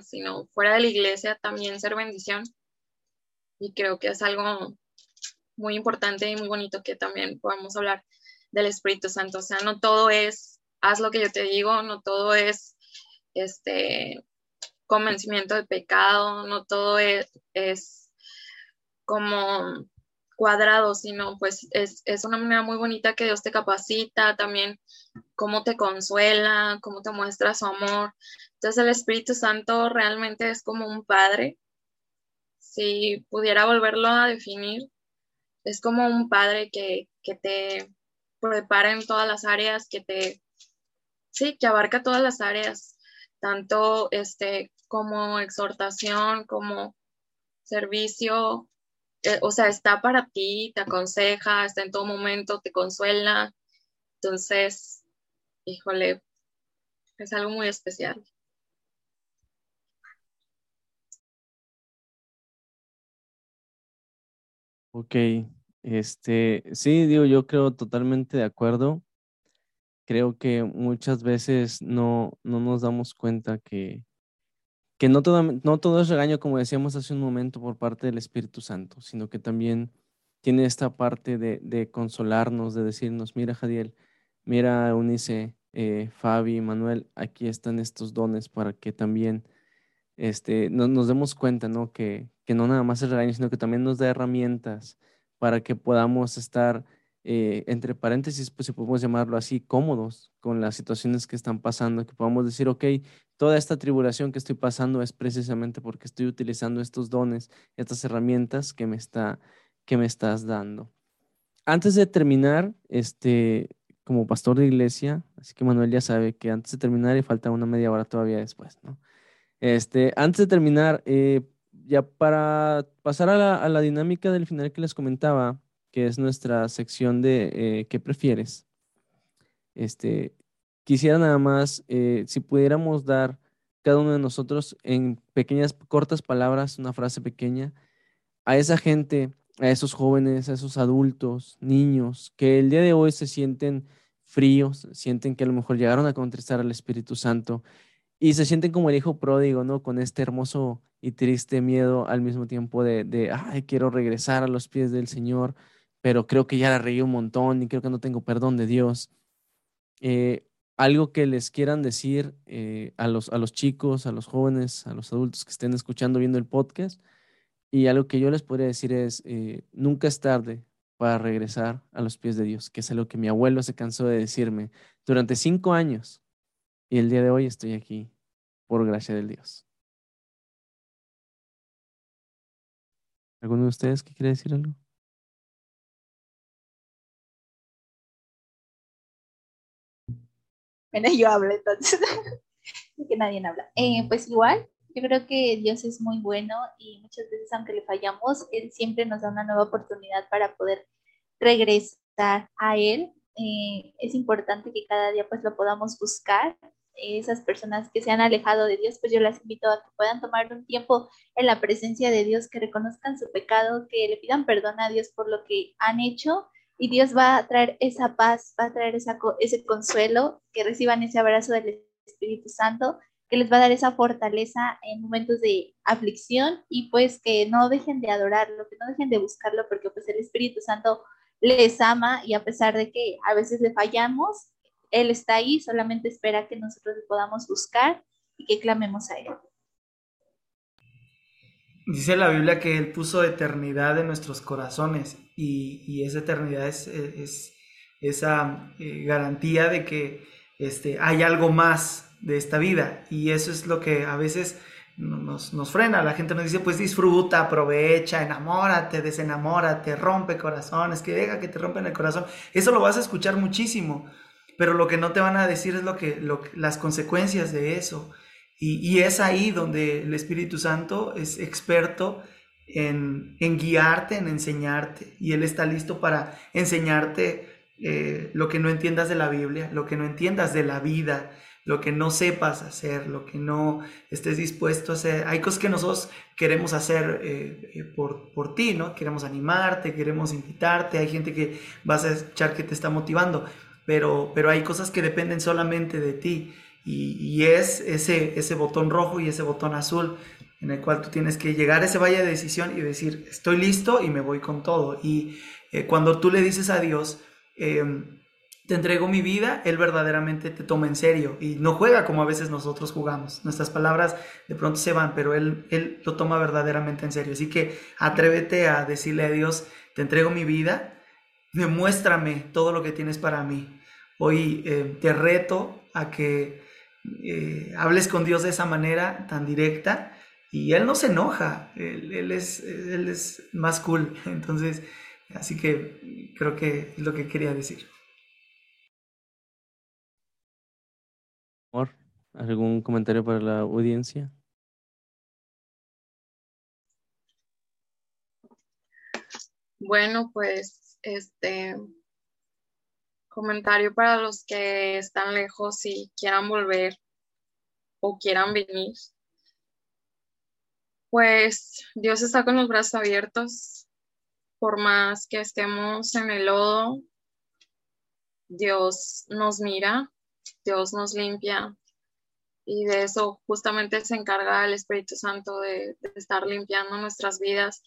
sino fuera de la iglesia también ser bendición. Y creo que es algo muy importante y muy bonito que también podamos hablar del Espíritu Santo. O sea, no todo es haz lo que yo te digo, no todo es este convencimiento de pecado, no todo es, es como cuadrado, sino pues es, una manera muy bonita que Dios te capacita, también cómo te consuela, cómo te muestra su amor. Entonces el Espíritu Santo realmente es como un padre. Si pudiera volverlo a definir, es como un padre que, que te prepara en todas las áreas, que te, sí, que abarca todas las áreas, tanto este como exhortación, como servicio, eh, o sea, está para ti, te aconseja, está en todo momento, te consuela. Entonces, híjole, es algo muy especial. Ok, este, sí, digo, yo creo totalmente de acuerdo. Creo que muchas veces no, no nos damos cuenta que, que no todo, no todo es regaño, como decíamos hace un momento, por parte del Espíritu Santo, sino que también tiene esta parte de, consolarnos, de decirnos, mira Jadiel, mira Unice, eh, Fabi, Manuel, aquí están estos dones para que también este, nos demos cuenta, ¿no? Que, que no nada más es regaño, sino que también nos da herramientas para que podamos estar eh, entre paréntesis, pues si podemos llamarlo así, cómodos con las situaciones que están pasando, que podamos decir, ok, toda esta tribulación que estoy pasando es precisamente porque estoy utilizando estos dones, estas herramientas que me, está, que me estás dando. Antes de terminar, este, como pastor de iglesia, así que Manuel ya sabe que antes de terminar y falta una media hora todavía después, ¿no? Este, antes de terminar, eh, ya para pasar a la, dinámica del final que les comentaba, que es nuestra sección de eh, ¿qué prefieres? Este, quisiera nada más, eh, si pudiéramos dar cada uno de nosotros en pequeñas, cortas palabras, una frase pequeña, a esa gente, a esos jóvenes, a esos adultos, niños, que el día de hoy se sienten fríos, sienten que a lo mejor llegaron a contestar al Espíritu Santo y se sienten como el hijo pródigo, ¿no? Con este hermoso y triste miedo al mismo tiempo de, ay, quiero regresar a los pies del Señor, pero creo que ya la reí un montón y creo que no tengo perdón de Dios. Eh, algo que les quieran decir eh, a, los, a los chicos, a los jóvenes, a los adultos que estén escuchando, viendo el podcast. Y algo que yo les podría decir es, eh, nunca es tarde para regresar a los pies de Dios, que es algo que mi abuelo se cansó de decirme durante cinco años. Y el día de hoy estoy aquí por gracia del Dios. ¿Alguno de ustedes que quiere decir algo? Bueno, yo hablo entonces, [LAUGHS] que nadie habla. Eh, pues igual, yo creo que Dios es muy bueno y muchas veces aunque le fallamos, Él siempre nos da una nueva oportunidad para poder regresar a Él. Eh, es importante que cada día pues lo podamos buscar esas personas que se han alejado de Dios, pues yo las invito a que puedan tomar un tiempo en la presencia de Dios, que reconozcan su pecado, que le pidan perdón a Dios por lo que han hecho y Dios va a traer esa paz, va a traer esa, ese consuelo, que reciban ese abrazo del Espíritu Santo, que les va a dar esa fortaleza en momentos de aflicción y pues que no dejen de adorarlo, que no dejen de buscarlo, porque pues el Espíritu Santo les ama y a pesar de que a veces le fallamos, él está ahí, solamente espera que nosotros le podamos buscar y que clamemos a Él. Dice la Biblia que Él puso eternidad en nuestros corazones y, esa eternidad es, esa eh, garantía de que este, hay algo más de esta vida y eso es lo que a veces nos, nos, frena. La gente nos dice, pues disfruta, aprovecha, enamórate, desenamórate, rompe corazones, que deja que te rompen el corazón. Eso lo vas a escuchar muchísimo pero lo que no te van a decir es lo que, las consecuencias de eso. Y, es ahí donde el Espíritu Santo es experto en, guiarte, en enseñarte. Y Él está listo para enseñarte eh, lo que no entiendas de la Biblia, lo que no entiendas de la vida, lo que no sepas hacer, lo que no estés dispuesto a hacer. Hay cosas que nosotros queremos hacer eh, eh, por, por ti, ¿no? Queremos animarte, queremos invitarte, hay gente que vas a echar que te está motivando pero, pero hay cosas que dependen solamente de ti y, es ese, ese botón rojo y ese botón azul en el cual tú tienes que llegar a ese valle de decisión y decir, estoy listo y me voy con todo. Y eh, cuando tú le dices a Dios, em, te entrego mi vida, Él verdaderamente te toma en serio y no juega como a veces nosotros jugamos. Nuestras palabras de pronto se van, pero Él, él lo toma verdaderamente en serio. Así que atrévete a decirle a Dios, te entrego mi vida, demuéstrame todo lo que tienes para mí. Hoy eh, te reto a que eh, hables con Dios de esa manera tan directa y Él no se enoja, él, es, él es más cool. [LAUGHS] Entonces, así que creo que es lo que quería decir. ¿Algún comentario para la audiencia? Bueno, pues este comentario para los que están lejos y quieran volver o quieran venir. Pues Dios está con los brazos abiertos, por más que estemos en el lodo, Dios nos mira, Dios nos limpia y de eso justamente se encarga el Espíritu Santo de, estar limpiando nuestras vidas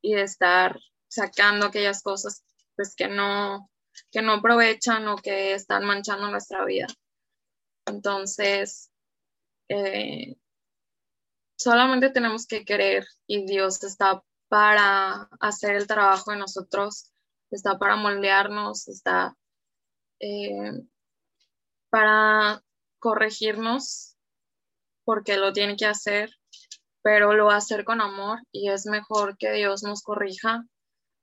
y de estar sacando aquellas cosas pues que no, que no aprovechan o que están manchando nuestra vida. Entonces, eh, solamente tenemos que querer y Dios está para hacer el trabajo de nosotros, está para moldearnos, está eh, para corregirnos porque lo tiene que hacer, pero lo va a hacer con amor y es mejor que Dios nos corrija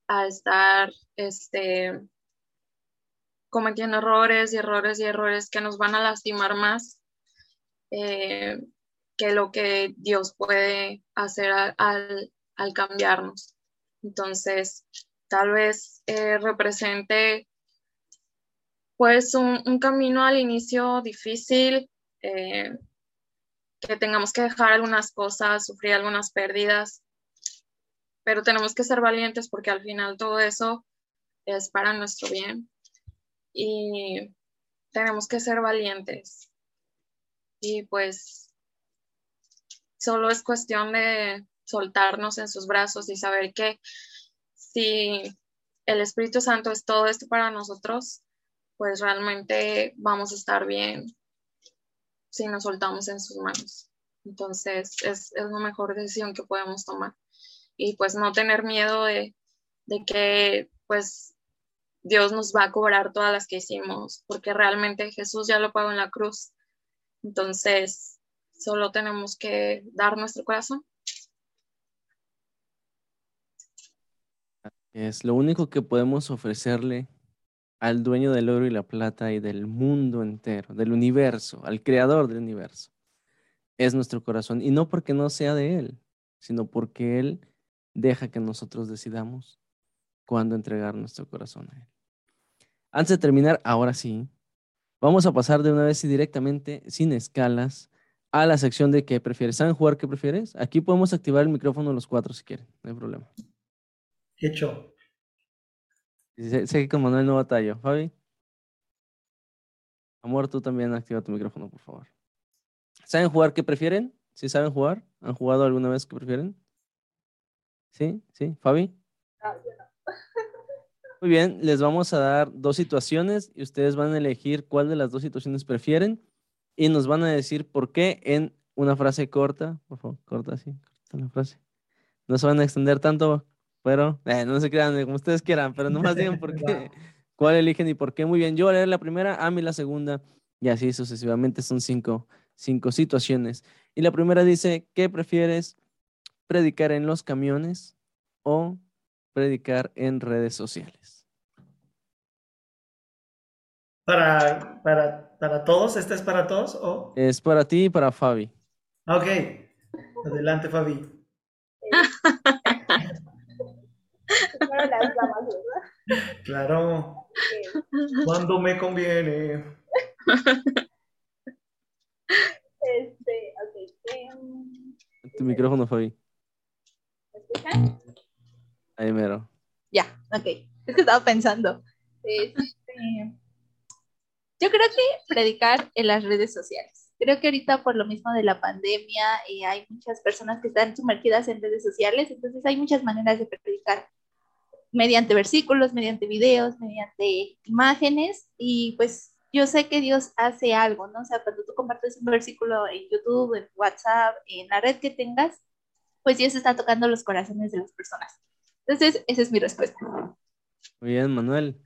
a estar este, cometiendo errores y errores y errores que nos van a lastimar más eh, que lo que Dios puede hacer al, cambiarnos. Entonces, tal vez eh, represente pues un, camino al inicio difícil, eh, que tengamos que dejar algunas cosas, sufrir algunas pérdidas, pero tenemos que ser valientes porque al final todo eso es para nuestro bien y tenemos que ser valientes. Y pues solo es cuestión de soltarnos en sus brazos y saber que si el Espíritu Santo es todo esto para nosotros, pues realmente vamos a estar bien si nos soltamos en sus manos. Entonces es, es la mejor decisión que podemos tomar. Y pues no tener miedo de, de que pues Dios nos va a cobrar todas las que hicimos, porque realmente Jesús ya lo pagó en la cruz. Entonces, solo tenemos que dar nuestro corazón. Es lo único que podemos ofrecerle al dueño del oro y la plata y del mundo entero, del universo, al creador del universo. Es nuestro corazón. Y no porque no sea de Él, sino porque Él deja que nosotros decidamos cuándo entregar nuestro corazón a Él. Antes de terminar, ahora sí, vamos a pasar de una vez y directamente, sin escalas, a la sección de qué prefieres. ¿Saben jugar qué prefieres? Aquí podemos activar el micrófono los cuatro si quieren, no hay problema. Hecho. Sé, sé que con Manuel no batallo. Fabi. Amor, tú también activa tu micrófono, por favor. ¿Saben jugar qué prefieren? ¿Sí saben jugar? ¿Han jugado alguna vez qué prefieren? ¿Sí? ¿Sí? ¿Fabi? Muy bien, les vamos a dar dos situaciones y ustedes van a elegir cuál de las dos situaciones prefieren y nos van a decir por qué en una frase corta. Por favor, corta así, corta la frase. No se van a extender tanto, pero eh, no se crean como ustedes quieran, pero nomás digan por [LAUGHS] qué, cuál eligen y por qué. Muy bien, yo voy a leer la primera, a mí la segunda y así sucesivamente son cinco, cinco situaciones. Y la primera dice, ¿qué prefieres? ¿Predicar en los camiones o predicar en redes sociales? ¿Para, para, para todos? ¿Esta es para todos? O... Es para ti y para Fabi. Ok. Adelante, Fabi. [LAUGHS] Claro. Cuando me conviene. Este, ok. em, Tu micrófono, Fabi. ¿Me escuchan? Ahí mero. Ya, ok. Es que estaba pensando. Este, yo creo que predicar en las redes sociales. Creo que ahorita por lo mismo de la pandemia eh, hay muchas personas que están sumergidas en redes sociales, entonces hay muchas maneras de predicar mediante versículos, mediante videos, mediante imágenes y pues yo sé que Dios hace algo, ¿no? O sea, cuando tú compartes un versículo en YouTube, en WhatsApp, en la red que tengas, pues Dios está tocando los corazones de las personas. Entonces, esa es mi respuesta. Muy bien, Manuel.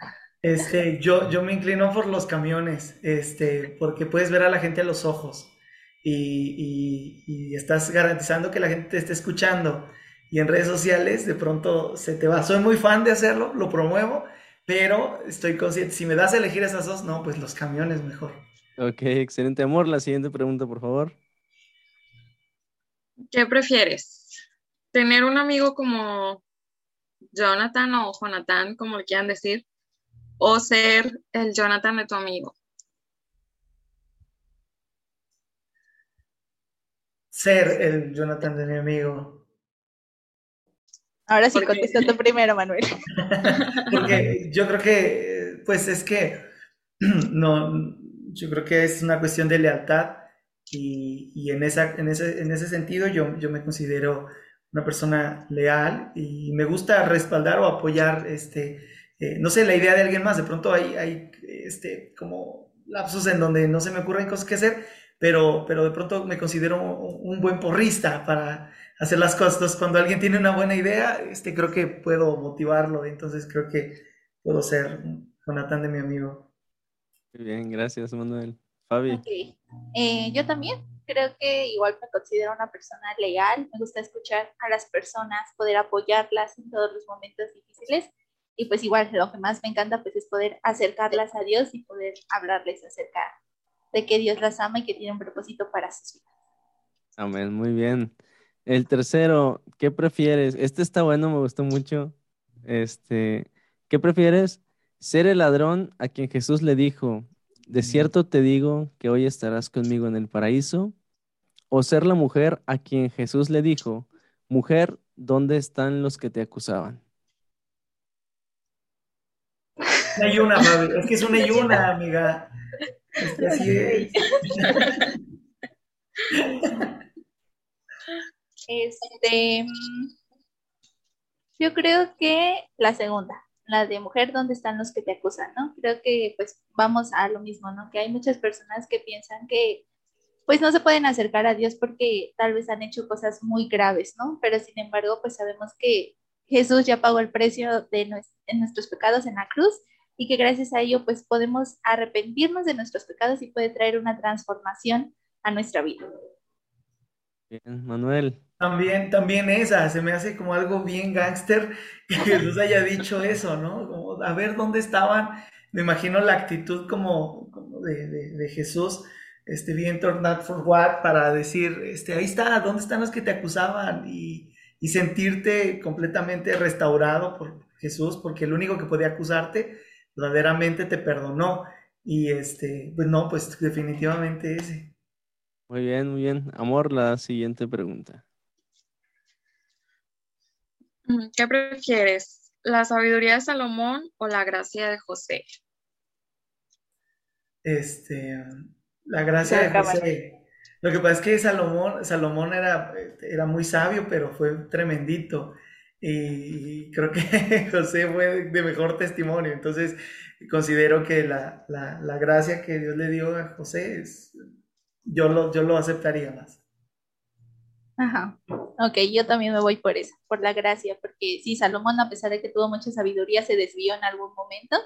Este, yo, yo me inclino por los camiones, este, porque puedes ver a la gente a los ojos y, y- y estás garantizando que la gente te esté escuchando. Y en redes sociales de pronto se te va. Soy muy fan de hacerlo, lo promuevo, pero estoy consciente, si me das a elegir esas dos, no, pues los camiones mejor. Ok, excelente. Amor, la siguiente pregunta, por favor. ¿Qué prefieres? ¿Tener un amigo como Jonathan o Jonathan, como le quieran decir, o ser el Jonathan de tu amigo? Ser el Jonathan de mi amigo. Ahora sí contesta tú [LAUGHS] primero, Manuel. [LAUGHS] Porque yo creo que, pues es que, [CLEARS THROAT] no, yo creo que es una cuestión de lealtad y, y en esa, en ese, en ese sentido yo, yo me considero una persona leal y me gusta respaldar o apoyar, este, eh, no sé, la idea de alguien más. De pronto hay, hay este, como lapsos en donde no se me ocurren cosas que hacer, pero, pero de pronto me considero un buen porrista para hacer las cosas. Entonces, cuando alguien tiene una buena idea, este, creo que puedo motivarlo. Entonces, creo que puedo ser Jonathan de mi amigo. Muy bien, gracias, Manuel. Fabi. Ok. Eh, yo también creo que igual me considero una persona leal. Me gusta escuchar a las personas, poder apoyarlas en todos los momentos difíciles. Y pues igual lo que más me encanta pues es poder acercarlas a Dios y poder hablarles acerca de que Dios las ama y que tiene un propósito para sus vidas. Amén, muy bien. El tercero, ¿qué prefieres? Este está bueno, me gustó mucho. Este, ¿qué prefieres? Ser el ladrón a quien Jesús le dijo, de cierto te digo que hoy estarás conmigo en el paraíso, o ser la mujer a quien Jesús le dijo, mujer, ¿dónde están los que te acusaban? Una y una, Fabi. Es que es una y una, amiga. Es que así es. Este, yo creo que la segunda, la de mujer, ¿dónde están los que te acusan? ¿no? Creo que pues vamos a lo mismo, ¿no? Que hay muchas personas que piensan que pues no se pueden acercar a Dios porque tal vez han hecho cosas muy graves, ¿no? Pero sin embargo, pues sabemos que Jesús ya pagó el precio de nuestros pecados en la cruz y que gracias a ello pues podemos arrepentirnos de nuestros pecados y puede traer una transformación a nuestra vida. Bien, Manuel. También, también esa, se me hace como algo bien gángster que Jesús haya dicho eso, ¿no? Como, a ver dónde estaban, me imagino la actitud como, de, Jesús, este, bien turned for what, para decir, este, ahí está, ¿dónde están los que te acusaban? Y, y sentirte completamente restaurado por Jesús, porque el único que podía acusarte verdaderamente te perdonó. Y este, pues no, pues definitivamente ese. Muy bien, muy bien. Amor, la siguiente pregunta. Mm, ¿Qué prefieres? ¿La sabiduría de Salomón o la gracia de José? Este, la gracia de José. Lo que pasa es que Salomón, Salomón era, era muy sabio, pero fue tremendito. Y creo que [LAUGHS] José fue de mejor testimonio. Entonces, considero que la, gracia que Dios le dio a José, es, yo, lo, yo lo aceptaría más. Ajá. Ok, yo también me voy por eso, por la gracia, porque sí, Salomón, a pesar de que tuvo mucha sabiduría, se desvió en algún momento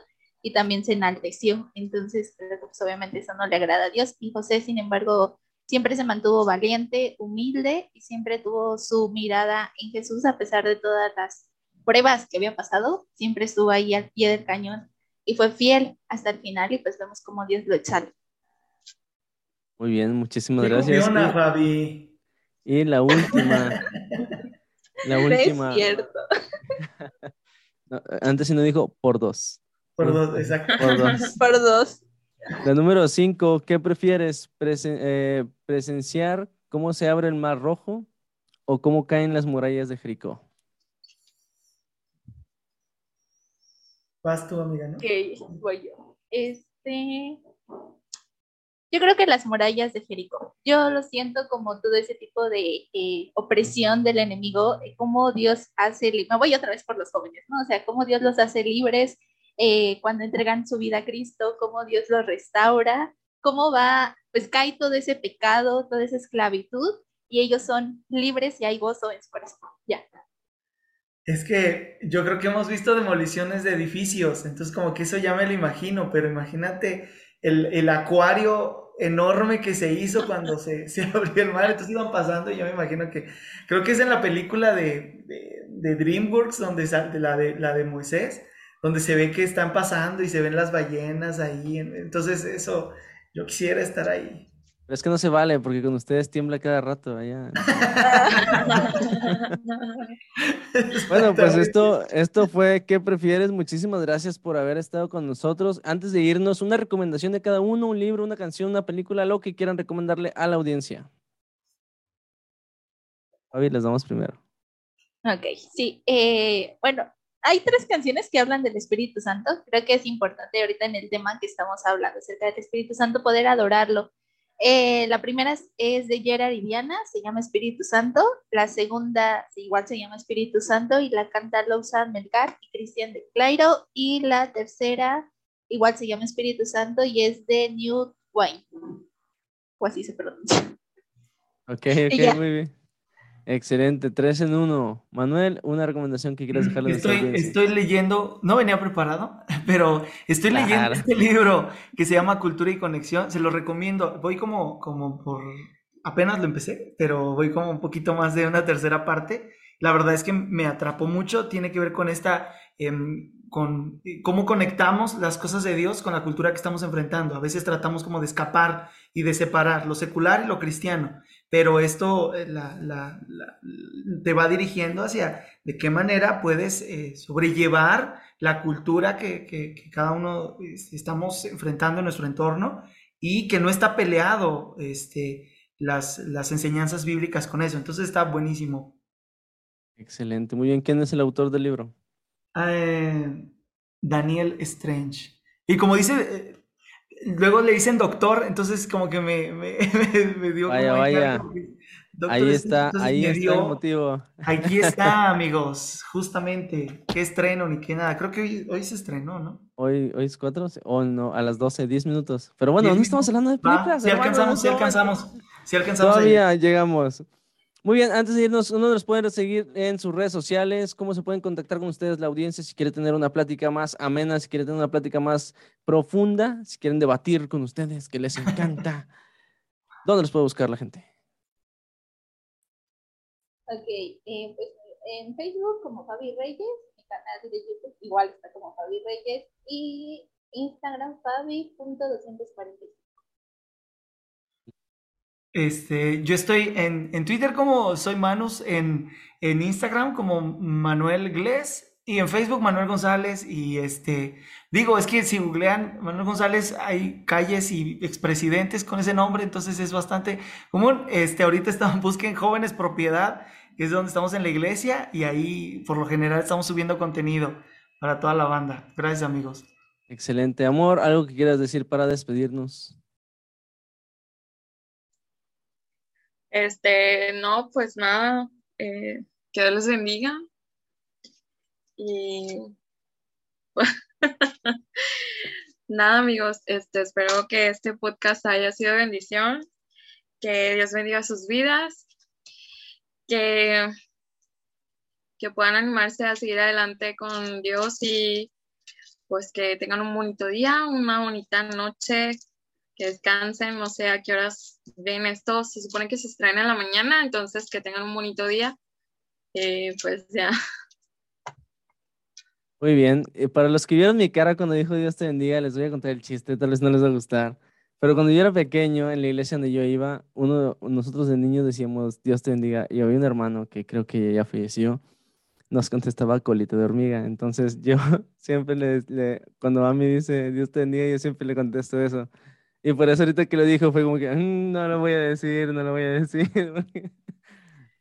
y también se enalteció. Entonces, pues, obviamente eso no le agrada a Dios. Y José, sin embargo, siempre se mantuvo valiente, humilde y siempre tuvo su mirada en Jesús a pesar de todas las pruebas que había pasado, siempre estuvo ahí al pie del cañón y fue fiel hasta el final y pues vemos cómo Dios lo exalta. Muy bien, muchísimas gracias. Fabi. Y la última. la [LAUGHS] última. Es cierto. [LAUGHS] antes si no dijo por dos. Por dos, exacto. Por dos. [LAUGHS] por dos. La número cinco, ¿qué prefieres? Eh, ¿Presenciar cómo se abre el mar rojo o cómo caen las murallas de Jericó? Vas tú, amiga, ¿no? Ok, voy yo. Este, yo creo que las murallas de Jericó. Yo lo siento como todo ese tipo de eh, opresión del enemigo, eh, cómo Dios hace, me voy otra vez por los jóvenes, ¿no? O sea, cómo Dios los hace libres eh, cuando entregan su vida a Cristo, cómo Dios los restaura, cómo va, pues cae todo ese pecado, toda esa esclavitud y ellos son libres y hay gozo en su corazón. Ya. Es que yo creo que hemos visto demoliciones de edificios, entonces como que eso ya me lo imagino, pero imagínate el, el acuario enorme que se hizo cuando se, se, [LAUGHS] abrió el mar, entonces iban pasando y yo me imagino que, creo que es en la película de, de, de DreamWorks, donde la de, la de Moisés, donde se ve que están pasando y se ven las ballenas ahí. Entonces, eso, yo quisiera estar ahí. Pero es que no se vale, porque con ustedes tiembla cada rato allá. [LAUGHS] bueno, pues esto, esto fue ¿Qué prefieres? Muchísimas gracias por haber estado con nosotros. Antes de irnos, una recomendación de cada uno, un libro, una canción, una película, lo que quieran recomendarle a la audiencia. Fabi, les damos primero. Ok, sí. Eh, bueno, hay tres canciones que hablan del Espíritu Santo. Creo que es importante ahorita en el tema que estamos hablando acerca del Espíritu Santo poder adorarlo. Eh, la primera es, de Gerard y Diana, se llama Espíritu Santo. La segunda igual se llama Espíritu Santo y la canta Lousa Melgar y Cristian de Clairo. Y la tercera igual se llama Espíritu Santo y es de Newt Wayne. O así se pronuncia. Ok, ok, muy bien. Excelente, tres en uno. Manuel, una recomendación que quieras dejarle estoy, estoy leyendo, no venía preparado, [LAUGHS] pero estoy leyendo este libro que se llama Cultura y Conexión. Se lo recomiendo. Voy como, como por, apenas lo empecé, pero voy como un poquito más de una tercera parte. La verdad es que me atrapó mucho. Tiene que ver con esta, em, con cómo conectamos las cosas de Dios con la cultura que estamos enfrentando. A veces tratamos como de escapar y de separar lo secular y lo cristiano pero esto eh, te va dirigiendo hacia de qué manera puedes eh, sobrellevar la cultura que, cada uno estamos enfrentando en nuestro entorno y que no está peleado este, las, las enseñanzas bíblicas con eso. Entonces está buenísimo. Excelente, muy bien. ¿Quién es el autor del libro? Eh, Daniel Strange. Y como dice, Luego le dicen doctor, entonces como que me, me, [LAUGHS] me dio... Vaya, vaya. ahí está, ahí está el motivo. Aquí está, [LAUGHS] amigos, justamente. Qué estreno ni qué nada. Creo que hoy, se estrenó, ¿no? Hoy, hoy es cuatro o no, a las 12, 10 minutos. Pero bueno, no estamos hablando de películas. Si alcanzamos, si alcanzamos. Si alcanzamos. Todavía llegamos. Muy bien, antes de irnos, uno nos puede seguir en sus redes sociales, cómo se pueden contactar con ustedes la audiencia si quiere tener una plática más amena, si quiere tener una plática más profunda, si quieren debatir con ustedes, que les encanta. [LAUGHS] ¿Dónde los puede buscar la gente? Ok, eh, pues en Facebook como Fabi Reyes, mi canal de YouTube igual está como Fabi Reyes y Instagram Fabi.245. Este, yo estoy en, en, Twitter como soy Manus, en, en Instagram como Manuel Gles y en Facebook Manuel González y este, digo, es que si googlean Manuel González hay calles y expresidentes con ese nombre, entonces es bastante común. Este, ahorita estamos, [LAUGHS] busquen jóvenes propiedad, es donde estamos en la iglesia y ahí por lo general estamos subiendo contenido para toda la banda. Gracias amigos. Excelente, amor, algo que quieras decir para despedirnos. Este, no, pues nada, eh, que Dios les bendiga, y [LAUGHS] nada, amigos, este, espero que este podcast haya sido bendición, que Dios bendiga sus vidas, que, que puedan animarse a seguir adelante con Dios y pues que tengan un bonito día, una bonita noche, que descansen, no sé a qué horas ven esto, se supone que se extraen en la mañana, entonces que tengan un bonito día, eh, pues ya. Muy bien. Eh, para los que vieron mi cara cuando dijo Dios te bendiga, les voy a contar el chiste, tal vez no les va a gustar. Pero cuando yo era pequeño, en la iglesia donde yo iba, uno, nosotros de niños decíamos Dios te bendiga. Y había un hermano que creo que ya falleció, nos contestaba colita de hormiga. Entonces yo [LAUGHS] siempre le, cuando mami dice Dios te bendiga, yo siempre le contesto eso. Y por eso ahorita que lo dijo fue como que mm, no lo voy a decir, no lo voy a decir. [LAUGHS]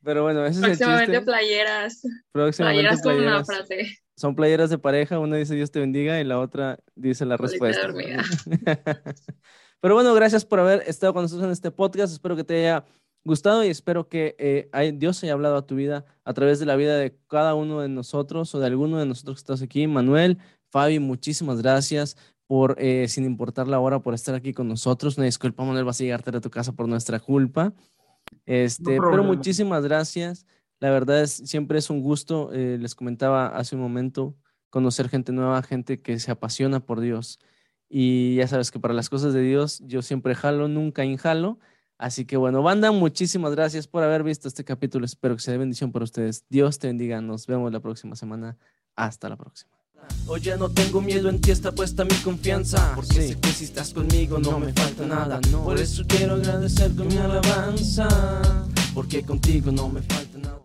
Pero bueno, ese es el. Próximamente playeras. Próximamente playeras. con una frase son playeras de pareja, una dice Dios te bendiga y la otra dice la respuesta. [LAUGHS] Pero bueno, gracias por haber estado con nosotros en este podcast. Espero que te haya gustado y espero que eh, Dios haya hablado a tu vida a través de la vida de cada uno de nosotros o de alguno de nosotros que estás aquí. Manuel, Fabi, muchísimas gracias por, eh, sin importar la hora, por estar aquí con nosotros. Una disculpa, Manuel, vas a llegarte a tu casa por nuestra culpa. Este, pero muchísimas gracias. La verdad es, siempre es un gusto, eh, les comentaba hace un momento, conocer gente nueva, gente que se apasiona por Dios. Y ya sabes que para las cosas de Dios yo siempre jalo, nunca injalo. Así que bueno, banda, muchísimas gracias por haber visto este capítulo. Espero que sea de bendición para ustedes. Dios te bendiga. Nos vemos la próxima semana. Hasta la próxima. Hoy ya no tengo miedo, en ti está puesta mi confianza. Porque sé que si estás conmigo no me falta nada. Por eso quiero agradecer con mi alabanza. Porque contigo no me falta nada.